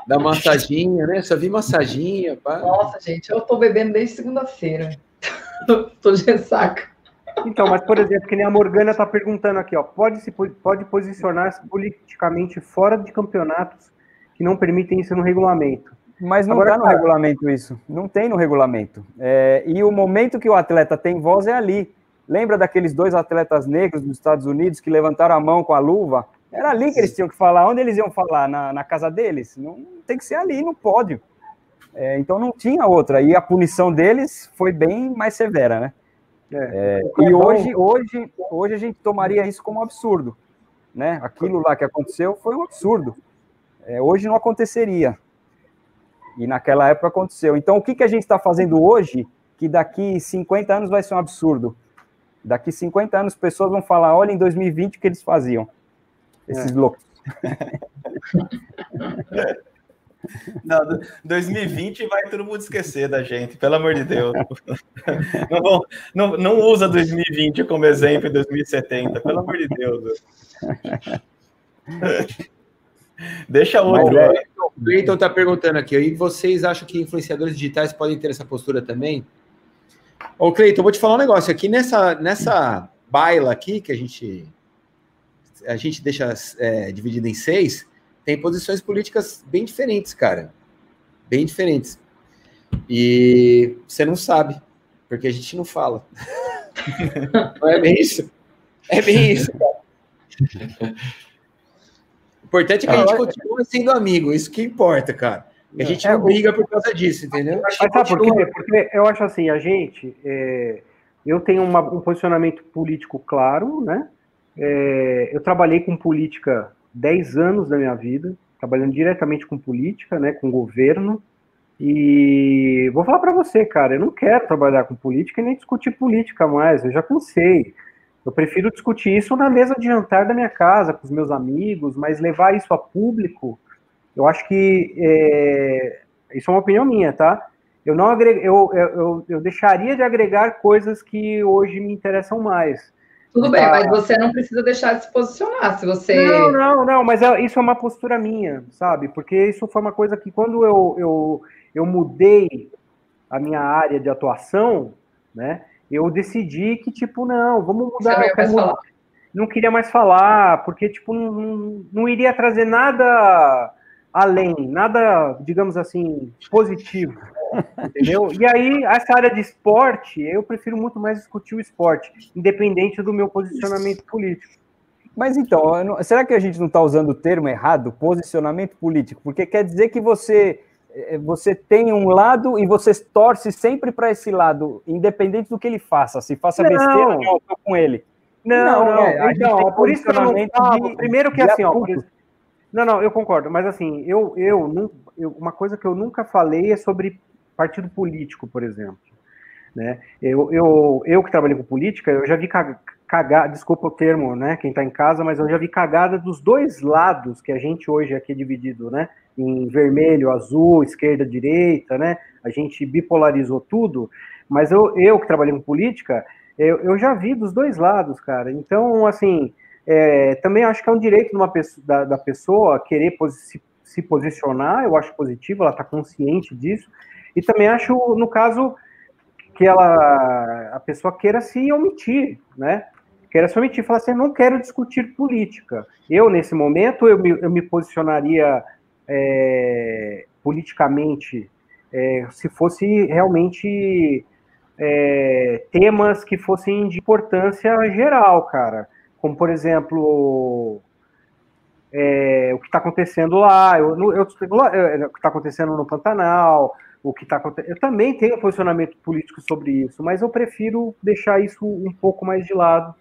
da massaginha, né? Só vi massaginha. Pá. Nossa, gente, eu tô bebendo desde segunda-feira. tô de ressaca. Então, mas, por exemplo, que nem a Morgana está perguntando aqui, ó, pode, se, pode posicionar-se politicamente fora de campeonatos que não permitem isso no regulamento. Mas não está no regulamento isso. Não tem no regulamento. É, e o momento que o atleta tem voz é ali. Lembra daqueles dois atletas negros dos Estados Unidos que levantaram a mão com a luva? Era ali que eles tinham que falar. Onde eles iam falar? Na, na casa deles? Não tem que ser ali, no pódio. É, então não tinha outra. E a punição deles foi bem mais severa, né? É, é, e hoje, hoje, hoje a gente tomaria isso como um absurdo. Né? Aquilo lá que aconteceu foi um absurdo. É, hoje não aconteceria. E naquela época aconteceu. Então, o que, que a gente está fazendo hoje que daqui 50 anos vai ser um absurdo? Daqui 50 anos, pessoas vão falar: olha em 2020 o que eles faziam. Esses é. loucos. Não, 2020 vai todo mundo esquecer da gente, pelo amor de Deus. Não, não, não usa 2020 como exemplo em 2070, pelo amor de Deus. Deixa outro. É, o Cleiton está perguntando aqui, e vocês acham que influenciadores digitais podem ter essa postura também? Ô, Cleiton, vou te falar um negócio aqui nessa, nessa baila aqui que a gente a gente deixa é, dividida em seis, tem posições políticas bem diferentes, cara. Bem diferentes. E você não sabe, porque a gente não fala. não é bem isso. É bem isso, cara. O importante é que a gente continue sendo amigo, isso que importa, cara. A gente é, não briga por causa disso, entendeu? Mas sabe por quê? Porque eu acho assim, a gente. É, eu tenho uma, um posicionamento político claro, né? É, eu trabalhei com política 10 anos da minha vida, trabalhando diretamente com política, né, com governo. E vou falar para você, cara, eu não quero trabalhar com política e nem discutir política mais, eu já cansei. Eu prefiro discutir isso na mesa de jantar da minha casa, com os meus amigos, mas levar isso a público, eu acho que é, isso é uma opinião minha, tá? Eu não eu, eu, eu deixaria de agregar coisas que hoje me interessam mais. Tudo bem, mas você não precisa deixar de se posicionar. Se você. Não, não, não, mas é, isso é uma postura minha, sabe? Porque isso foi uma coisa que quando eu, eu, eu mudei a minha área de atuação, né? Eu decidi que, tipo, não, vamos mudar. Você não, como... não queria mais falar, porque, tipo, não, não iria trazer nada além, nada, digamos assim, positivo. Entendeu? E aí, essa área de esporte, eu prefiro muito mais discutir o esporte, independente do meu posicionamento político. Mas então, será que a gente não está usando o termo errado, posicionamento político? Porque quer dizer que você eh, você tem um lado e você torce sempre para esse lado, independente do que ele faça. Se faça não. besteira, não, eu tô com ele. Não, não, não é, então, é por isso que eu não falo. Primeiro que assim, ó, não, não, eu concordo, mas assim, eu, eu, eu, uma coisa que eu nunca falei é sobre partido político, por exemplo. Né? Eu, eu, eu que trabalhei com política, eu já vi cagada, desculpa o termo, né, quem está em casa, mas eu já vi cagada dos dois lados que a gente hoje aqui é dividido, né, em vermelho, azul, esquerda, direita, né, a gente bipolarizou tudo, mas eu, eu que trabalhei com política, eu, eu já vi dos dois lados, cara, então, assim, é, também acho que é um direito uma pessoa, da, da, pessoa querer se posicionar, eu acho positivo, ela está consciente disso, e também acho, no caso, que ela, a pessoa queira se omitir, né? Queira se omitir, falar assim, não quero discutir política. Eu, nesse momento, eu me, eu me posicionaria é, politicamente é, se fosse realmente é, temas que fossem de importância geral, cara como por exemplo é, o que está acontecendo lá, eu, eu, eu, o que está acontecendo no Pantanal, o que está acontecendo. Eu também tenho posicionamento político sobre isso, mas eu prefiro deixar isso um pouco mais de lado.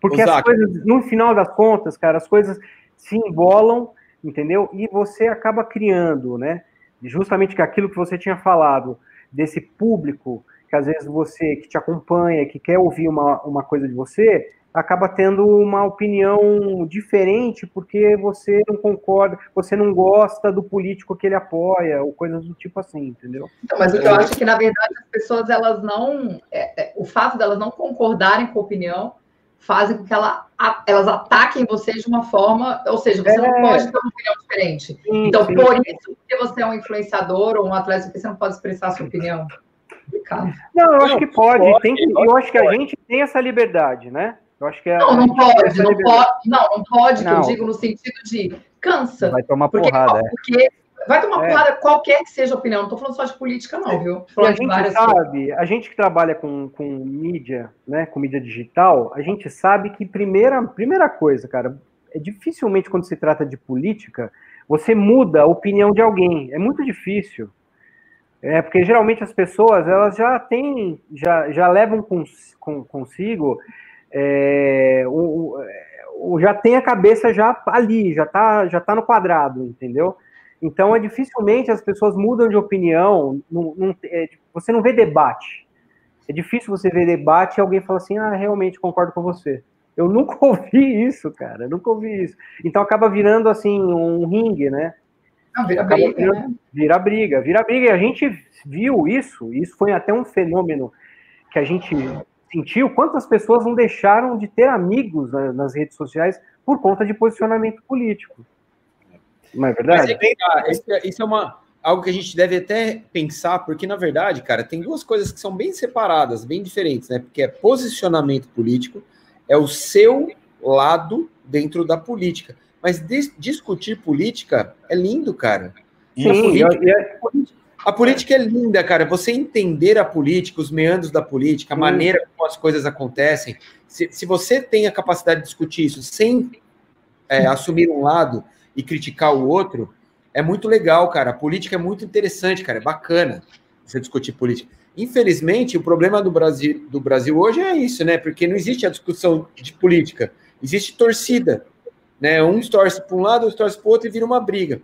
Porque as coisas, no final das contas, cara, as coisas se embolam, entendeu? E você acaba criando, né? Justamente que aquilo que você tinha falado, desse público, que às vezes você, que te acompanha, que quer ouvir uma, uma coisa de você, acaba tendo uma opinião diferente porque você não concorda, você não gosta do político que ele apoia, ou coisas do tipo assim, entendeu? Então, mas o que eu acho é que, na verdade, as pessoas, elas não. É, é, o fato delas não concordarem com a opinião fazem com que ela, a, elas ataquem você de uma forma, ou seja, você é. não pode ter uma opinião diferente. Sim, então, sim, por isso, que você é um influenciador ou um atleta, você não pode expressar a sua opinião. Não, eu acho que pode, pode tem que, eu acho que a gente tem essa liberdade, né? Eu acho que é. Não, não pode, não pode, não, não pode, não. que eu digo no sentido de cansa. Vai tomar porque, porrada. É. Porque vai tomar é. porrada qualquer que seja a opinião. Não estou falando só de política, não, viu? a gente sabe, a gente que trabalha com, com mídia, né, com mídia digital, a gente sabe que primeira, primeira coisa, cara, é dificilmente quando se trata de política, você muda a opinião de alguém. É muito difícil. É, porque geralmente as pessoas, elas já têm, já, já levam cons, com, consigo, é, o, o, já tem a cabeça já ali, já tá, já tá no quadrado, entendeu? Então, é dificilmente as pessoas mudam de opinião, não, não, é, você não vê debate. É difícil você ver debate e alguém fala assim, ah, realmente concordo com você. Eu nunca ouvi isso, cara, nunca ouvi isso. Então acaba virando assim um ringue, né? Não, vira briga, virando, né? Vira briga, vira briga. E a gente viu isso, isso foi até um fenômeno que a gente sentiu, quantas pessoas não deixaram de ter amigos nas redes sociais por conta de posicionamento político. Não é verdade? Mas, isso, é, isso é uma, algo que a gente deve até pensar, porque, na verdade, cara, tem duas coisas que são bem separadas, bem diferentes, né? Porque é posicionamento político, é o seu lado dentro da política. Mas dis discutir política é lindo, cara. Sim, a política, é... a política, é linda, cara. Você entender a política, os meandros da política, a Sim. maneira como as coisas acontecem. Se, se você tem a capacidade de discutir isso sem é, assumir um lado e criticar o outro, é muito legal, cara. A política é muito interessante, cara. É bacana você discutir política. Infelizmente, o problema do Brasil, do Brasil hoje é isso, né? Porque não existe a discussão de política, existe torcida. Né? Um torce para um lado, outro torce para o outro e vira uma briga.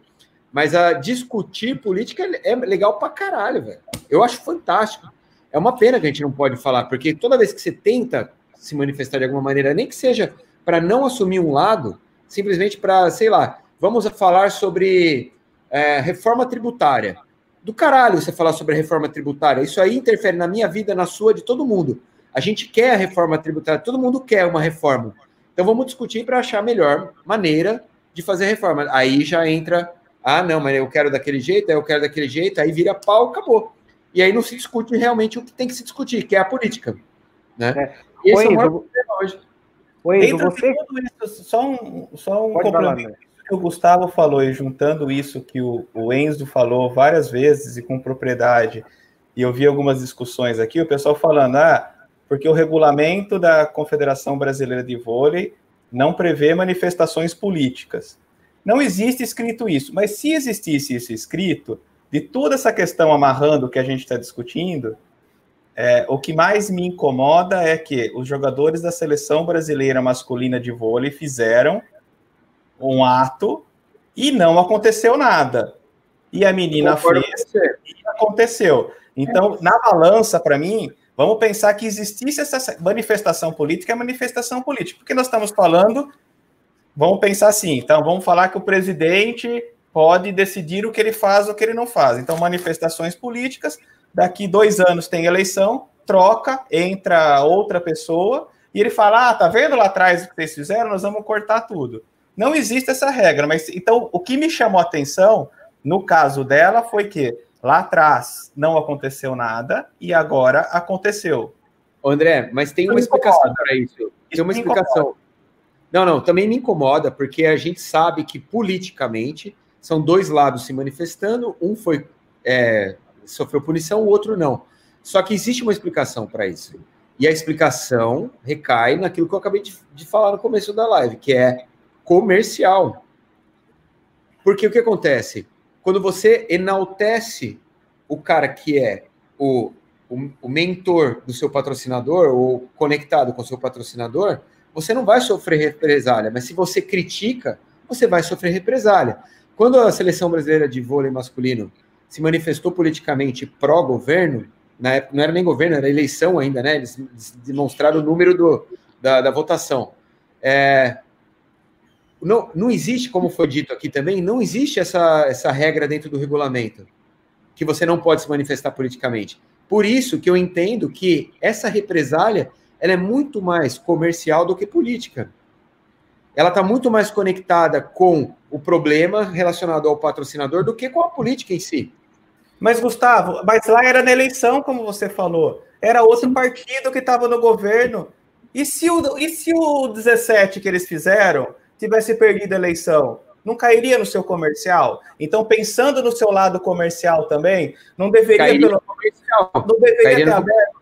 Mas a discutir política é legal pra caralho, velho. Eu acho fantástico. É uma pena que a gente não pode falar, porque toda vez que você tenta se manifestar de alguma maneira, nem que seja para não assumir um lado, simplesmente para, sei lá, vamos falar sobre é, reforma tributária. Do caralho você falar sobre a reforma tributária. Isso aí interfere na minha vida, na sua, de todo mundo. A gente quer a reforma tributária, todo mundo quer uma reforma. Então vamos discutir para achar a melhor maneira de fazer reforma. Aí já entra, ah, não, mas eu quero daquele jeito, eu quero daquele jeito, aí vira pau, acabou. E aí não se discute realmente o que tem que se discutir, que é a política. Né? É. Esse Oi, é o hoje. Oi, Dentro você... de tudo isso, só um, só um complemento que o Gustavo falou, e juntando isso que o, o Enzo falou várias vezes e com propriedade, e eu vi algumas discussões aqui, o pessoal falando, ah, porque o regulamento da Confederação Brasileira de Vôlei não prevê manifestações políticas. Não existe escrito isso, mas se existisse isso escrito, de toda essa questão amarrando que a gente está discutindo, é, o que mais me incomoda é que os jogadores da seleção brasileira masculina de vôlei fizeram um ato e não aconteceu nada. E a menina fez e aconteceu. Então, na balança, para mim, vamos pensar que existisse essa manifestação política, é manifestação política, porque nós estamos falando, vamos pensar assim, então vamos falar que o presidente pode decidir o que ele faz ou o que ele não faz. Então, manifestações políticas, daqui dois anos tem eleição, troca, entra outra pessoa, e ele fala: Ah, tá vendo lá atrás o que vocês fizeram? Nós vamos cortar tudo. Não existe essa regra, mas então o que me chamou a atenção no caso dela foi que lá atrás não aconteceu nada e agora aconteceu. André, mas tem uma explicação para isso. Tem uma explicação. Não, não, também me incomoda, porque a gente sabe que politicamente são dois lados se manifestando, um foi é, sofreu punição, o outro não. Só que existe uma explicação para isso. E a explicação recai naquilo que eu acabei de, de falar no começo da live, que é comercial. Porque o que acontece? Quando você enaltece o cara que é o, o, o mentor do seu patrocinador ou conectado com o seu patrocinador, você não vai sofrer represália, mas se você critica, você vai sofrer represália. Quando a seleção brasileira de vôlei masculino se manifestou politicamente pró-governo, na época não era nem governo, era eleição ainda, né? Eles demonstraram o número do, da, da votação. É, não, não existe, como foi dito aqui também, não existe essa, essa regra dentro do regulamento, que você não pode se manifestar politicamente. Por isso que eu entendo que essa represália ela é muito mais comercial do que política. Ela está muito mais conectada com o problema relacionado ao patrocinador do que com a política em si. Mas, Gustavo, mas lá era na eleição, como você falou. Era outro Sim. partido que estava no governo. E se, o, e se o 17 que eles fizeram tivesse perdido a eleição, não cairia no seu comercial? Então, pensando no seu lado comercial também, não deveria cairia pelo comercial. Não deveria cairia ter aberto.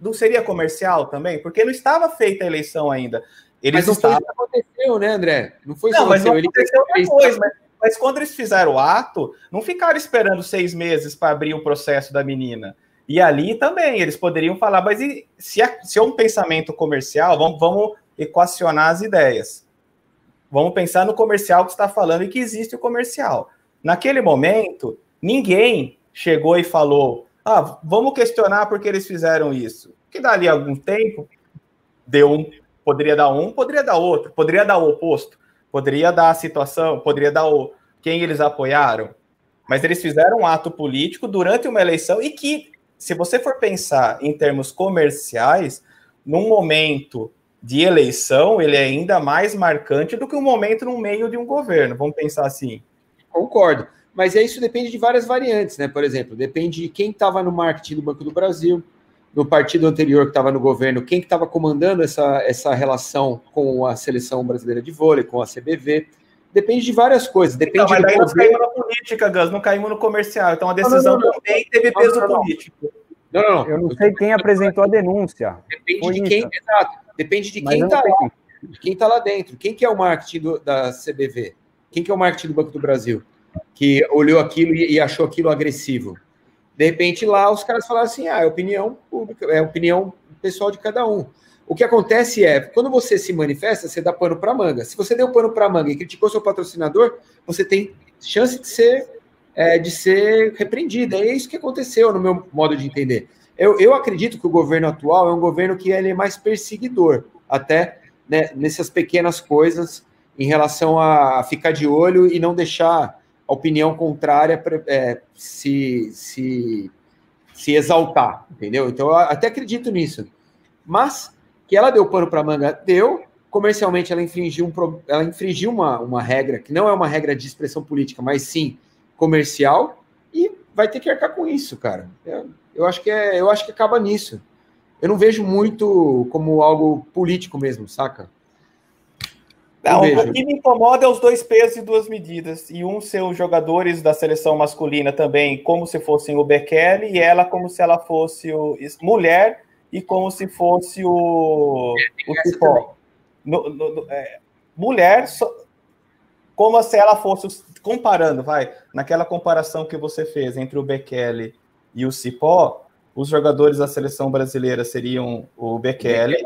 Não seria comercial também? Porque não estava feita a eleição ainda. Eles mas não estavam... foi aconteceu, né, André? Não foi isso não, mas não aconteceu depois, mas, mas quando eles fizeram o ato, não ficaram esperando seis meses para abrir o processo da menina. E ali também, eles poderiam falar, mas e, se, é, se é um pensamento comercial, vamos, vamos equacionar as ideias. Vamos pensar no comercial que está falando e que existe o comercial. Naquele momento, ninguém chegou e falou: ah, vamos questionar porque eles fizeram isso. Que dali algum tempo deu um, poderia dar um, poderia dar outro, poderia dar o oposto, poderia dar a situação, poderia dar o quem eles apoiaram. Mas eles fizeram um ato político durante uma eleição e que se você for pensar em termos comerciais, num momento de eleição, ele é ainda mais marcante do que um momento no meio de um governo. Vamos pensar assim. Concordo. Mas isso depende de várias variantes, né? Por exemplo, depende de quem estava no marketing do Banco do Brasil, no partido anterior que estava no governo, quem que estava comandando essa, essa relação com a seleção brasileira de vôlei, com a CBV. Depende de várias coisas. Depende não, mas daí nós caímos na política, Gus, não caímos no comercial. Então a decisão não, não, não, também teve peso político. Não, não, não. Eu não sei quem apresentou a denúncia. Depende Foi de quem, isso. exato. Depende de quem está lá. De quem está lá dentro. Quem que é o marketing do, da CBV? Quem que é o marketing do Banco do Brasil? Que olhou aquilo e, achou aquilo agressivo. De repente lá os caras falaram assim: ah, é opinião pública, é opinião pessoal de cada um. O que acontece é, quando você se manifesta, você dá pano para manga. Se você deu pano para manga e criticou seu patrocinador, você tem chance de ser, é, de ser repreendido. É isso que aconteceu, no meu modo de entender. Eu, eu acredito que o governo atual é um governo que ele é mais perseguidor, até né, nessas pequenas coisas, em relação a ficar de olho e não deixar a opinião contrária é, se, se, se exaltar, entendeu? Então, eu até acredito nisso. Mas que ela deu pano para manga, deu. Comercialmente, ela infringiu, um, ela infringiu uma, uma regra, que não é uma regra de expressão política, mas sim comercial, e vai ter que arcar com isso, cara. Eu, eu, acho, que é, eu acho que acaba nisso. Eu não vejo muito como algo político mesmo, saca? Não, o que me incomoda é os dois pesos e duas medidas. E um ser os jogadores da seleção masculina também, como se fossem o Bekele, e ela como se ela fosse o, mulher e como se fosse o, o Cipó. No, no, no, é, mulher, so, como se ela fosse, comparando, vai, naquela comparação que você fez entre o Bekele e o Cipó, os jogadores da seleção brasileira seriam o Bekele,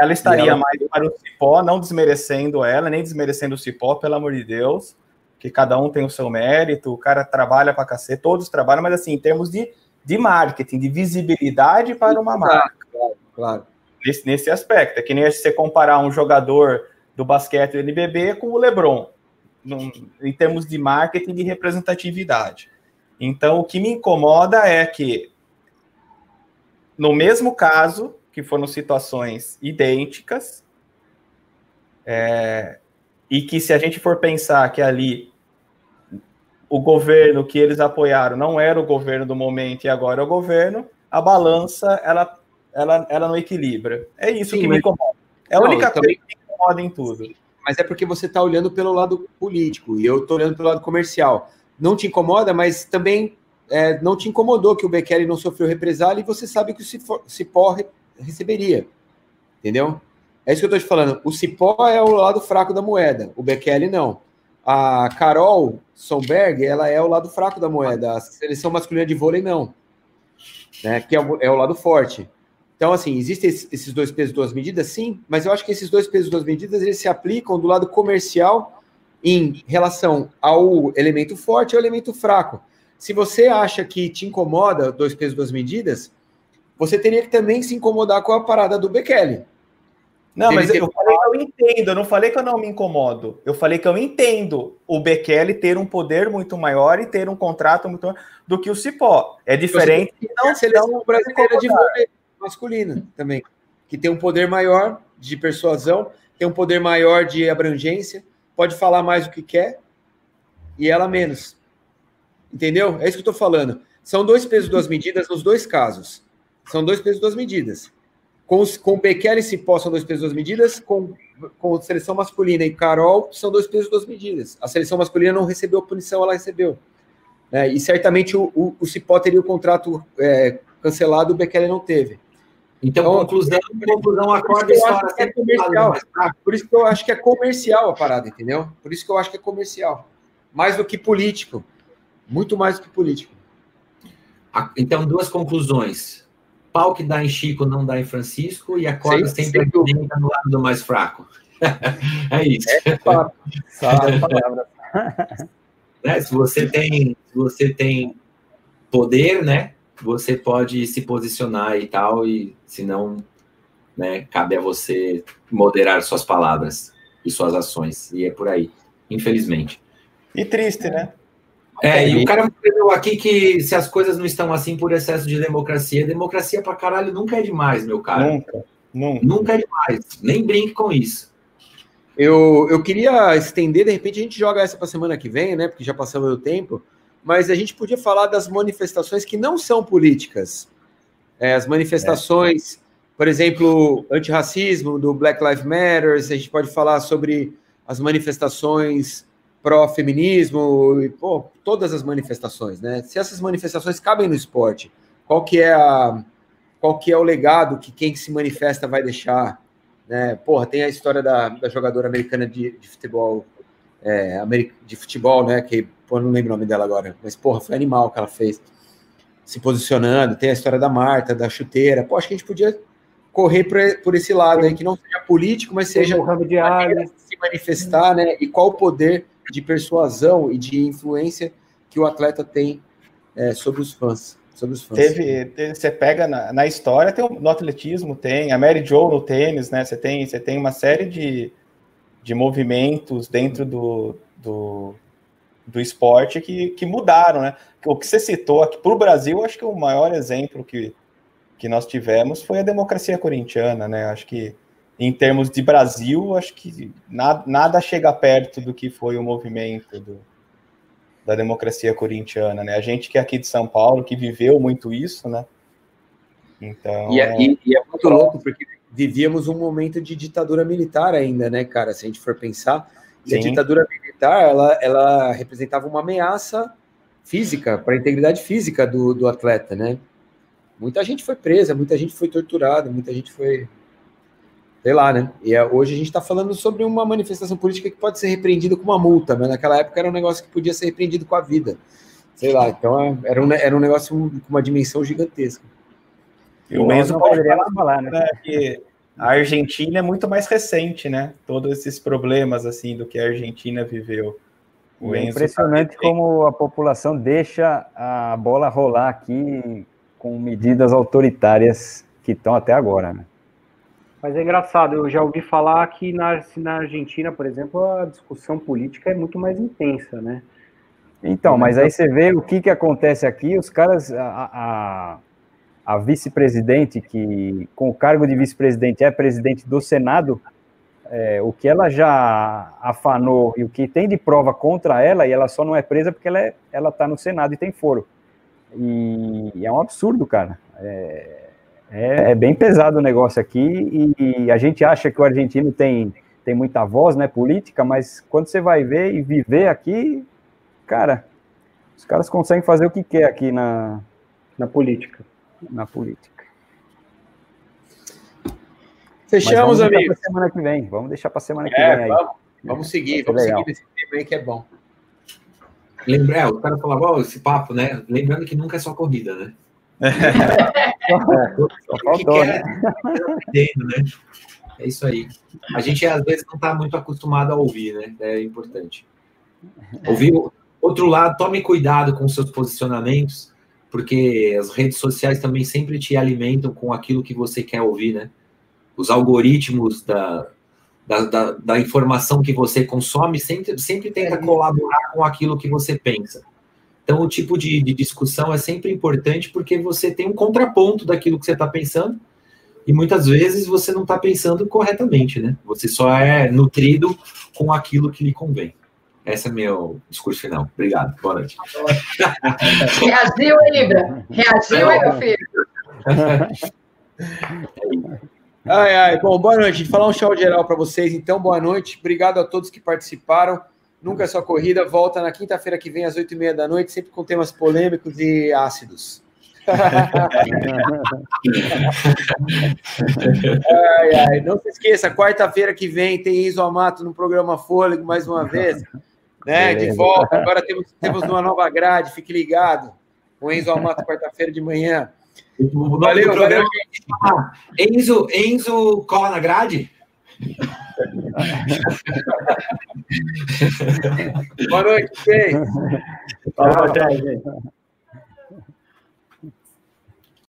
ela estaria ela... mais para o Cipó, não desmerecendo ela, nem desmerecendo o Cipó, pelo amor de Deus, que cada um tem o seu mérito, o cara trabalha para cacete, todos trabalham, mas assim, em termos de, de marketing, de visibilidade para uma marca claro, claro. Nesse, nesse aspecto. É que nem você comparar um jogador do basquete do NBB com o LeBron, num, em termos de marketing e de representatividade. Então, o que me incomoda é que, no mesmo caso, que foram situações idênticas, é, e que se a gente for pensar que ali o governo que eles apoiaram não era o governo do momento e agora é o governo, a balança ela ela, ela não equilibra. É isso Sim, que me incomoda. É a não, única coisa que me incomoda em tudo. Mas é porque você está olhando pelo lado político e eu estou olhando pelo lado comercial. Não te incomoda, mas também é, não te incomodou que o Bekele não sofreu represália e você sabe que o Cipó receberia. Entendeu? É isso que eu estou te falando. O Cipó é o lado fraco da moeda, o Bekele não. A Carol Sonberg, ela é o lado fraco da moeda. A seleção masculina de vôlei, não. Né? Que é o, é o lado forte. Então, assim, existem esses dois pesos, duas medidas, sim, mas eu acho que esses dois pesos, duas medidas, eles se aplicam do lado comercial em relação ao elemento forte e ao elemento fraco. Se você acha que te incomoda dois pesos, duas medidas, você teria que também se incomodar com a parada do Bekele. Não, mas eu falei que eu entendo, eu não falei que eu não me incomodo. Eu falei que eu entendo o Bekele ter um poder muito maior e ter um contrato muito maior do que o Cipó. É diferente. Não, a seleção brasileira de vôlei masculina também, que tem um poder maior de persuasão, tem um poder maior de abrangência, pode falar mais o que quer e ela menos. Entendeu? É isso que eu estou falando. São dois pesos, duas medidas nos dois casos. São dois pesos, duas medidas. Com, os, com Bekele e Cipó são dois pesos, duas medidas. Com, com seleção masculina e Carol são dois pesos, duas medidas. A seleção masculina não recebeu punição, ela recebeu. É, e certamente o, o, o Cipó teria o contrato é, cancelado, o Bekele não teve. Então, então conclusão, conclusão acorda história é comercial. Por isso que eu acho que é comercial a parada, entendeu? Por isso que eu acho que é comercial. mais do que político. Muito mais do que político. Então, duas conclusões. Pau que dá em Chico não dá em Francisco e a corda Sim, sempre alimenta no lado do mais fraco. é isso. É, Só né? Se você tem, se você tem poder, né? Você pode se posicionar e tal, e se não, né, cabe a você moderar suas palavras e suas ações. E é por aí, infelizmente. E triste, né? É, e o cara escreveu aqui que se as coisas não estão assim por excesso de democracia, democracia pra caralho nunca é demais, meu cara. Nunca, nunca. Nunca é demais. Nem brinque com isso. Eu, eu queria estender, de repente a gente joga essa para semana que vem, né? Porque já passamos o tempo, mas a gente podia falar das manifestações que não são políticas. É, as manifestações, é. por exemplo, antirracismo, do Black Lives Matter, a gente pode falar sobre as manifestações pró-feminismo, e pô, todas as manifestações, né? Se essas manifestações cabem no esporte, qual que é a qual que é o legado que quem se manifesta vai deixar? Né? Porra, tem a história da, da jogadora americana de, de futebol, é, de futebol, né? Que pô, não lembro o nome dela agora, mas porra, foi animal que ela fez, se posicionando. Tem a história da Marta, da chuteira. Pô, acho que a gente podia correr por, por esse lado aí, que não seja político, mas seja de se manifestar, né? E qual o poder de persuasão e de influência que o atleta tem é, sobre os fãs sobre os fãs. Teve, você pega na, na história, tem no atletismo, tem a Mary Jo no tênis, né? Você tem, você tem uma série de, de movimentos dentro do, do, do esporte que, que mudaram, né? O que você citou aqui para o Brasil, acho que o maior exemplo que, que nós tivemos foi a democracia corintiana, né? Acho que em termos de Brasil, acho que nada, nada chega perto do que foi o movimento do, da democracia corintiana, né? A gente que é aqui de São Paulo, que viveu muito isso, né? Então. E é, e, e é muito louco, porque vivíamos um momento de ditadura militar ainda, né, cara? Se a gente for pensar. A ditadura militar, ela, ela representava uma ameaça física, para a integridade física do, do atleta, né? Muita gente foi presa, muita gente foi torturada, muita gente foi sei lá, né? E é, hoje a gente está falando sobre uma manifestação política que pode ser repreendida com uma multa, mas naquela época era um negócio que podia ser repreendido com a vida. Sei lá, então é, era um, era um negócio com uma dimensão gigantesca. E o Enzo poderia falar, né? né? Que a Argentina é muito mais recente, né? Todos esses problemas, assim, do que a Argentina viveu. O é impressionante tá... como a população deixa a bola rolar aqui com medidas autoritárias que estão até agora, né? Mas é engraçado, eu já ouvi falar que na, na Argentina, por exemplo, a discussão política é muito mais intensa, né? Então, mas aí você vê o que, que acontece aqui, os caras, a, a, a vice-presidente, que com o cargo de vice-presidente é presidente do Senado, é, o que ela já afanou e o que tem de prova contra ela, e ela só não é presa porque ela é, ela está no Senado e tem foro. E, e é um absurdo, cara. É, é, é, bem pesado o negócio aqui e, a gente acha que o argentino tem, tem muita voz, né, política, mas quando você vai ver e viver aqui, cara, os caras conseguem fazer o que quer aqui na, na política. Na política. Fechamos, amigos. semana que vem. Vamos deixar para semana que é, vem aí. Vamos, vamos seguir, vamos legal. seguir nesse tema aí que é bom. Lembra, é, o cara falava, ó, esse papo, né? Lembrando que nunca é só corrida, né? É. Só faltou, né? né? É isso aí. A gente às vezes não está muito acostumado a ouvir, né? É importante. Ouvir outro lado, tome cuidado com seus posicionamentos, porque as redes sociais também sempre te alimentam com aquilo que você quer ouvir, né? Os algoritmos da, da, da, da informação que você consome sempre, sempre tenta colaborar com aquilo que você pensa. Então, o tipo de, de discussão é sempre importante porque você tem um contraponto daquilo que você está pensando e muitas vezes você não está pensando corretamente, né? Você só é nutrido com aquilo que lhe convém. Esse é meu discurso final. Obrigado. Boa noite. Reagiu, Libra? Reagiu, hein, meu filho? Ai, ai. Bom, boa noite. Falar um show geral para vocês, então. Boa noite. Obrigado a todos que participaram. Nunca é só corrida, volta na quinta-feira que vem às oito e meia da noite, sempre com temas polêmicos e ácidos. ai, ai. Não se esqueça, quarta-feira que vem tem Iso Amato no programa Fôlego mais uma vez. né? De volta. Agora temos, temos uma nova grade, fique ligado. O Enzo Amato, quarta-feira de manhã. Valeu, programa. Valeu. Enzo, Enzo cola na grade? Boa noite, Boa noite, gente.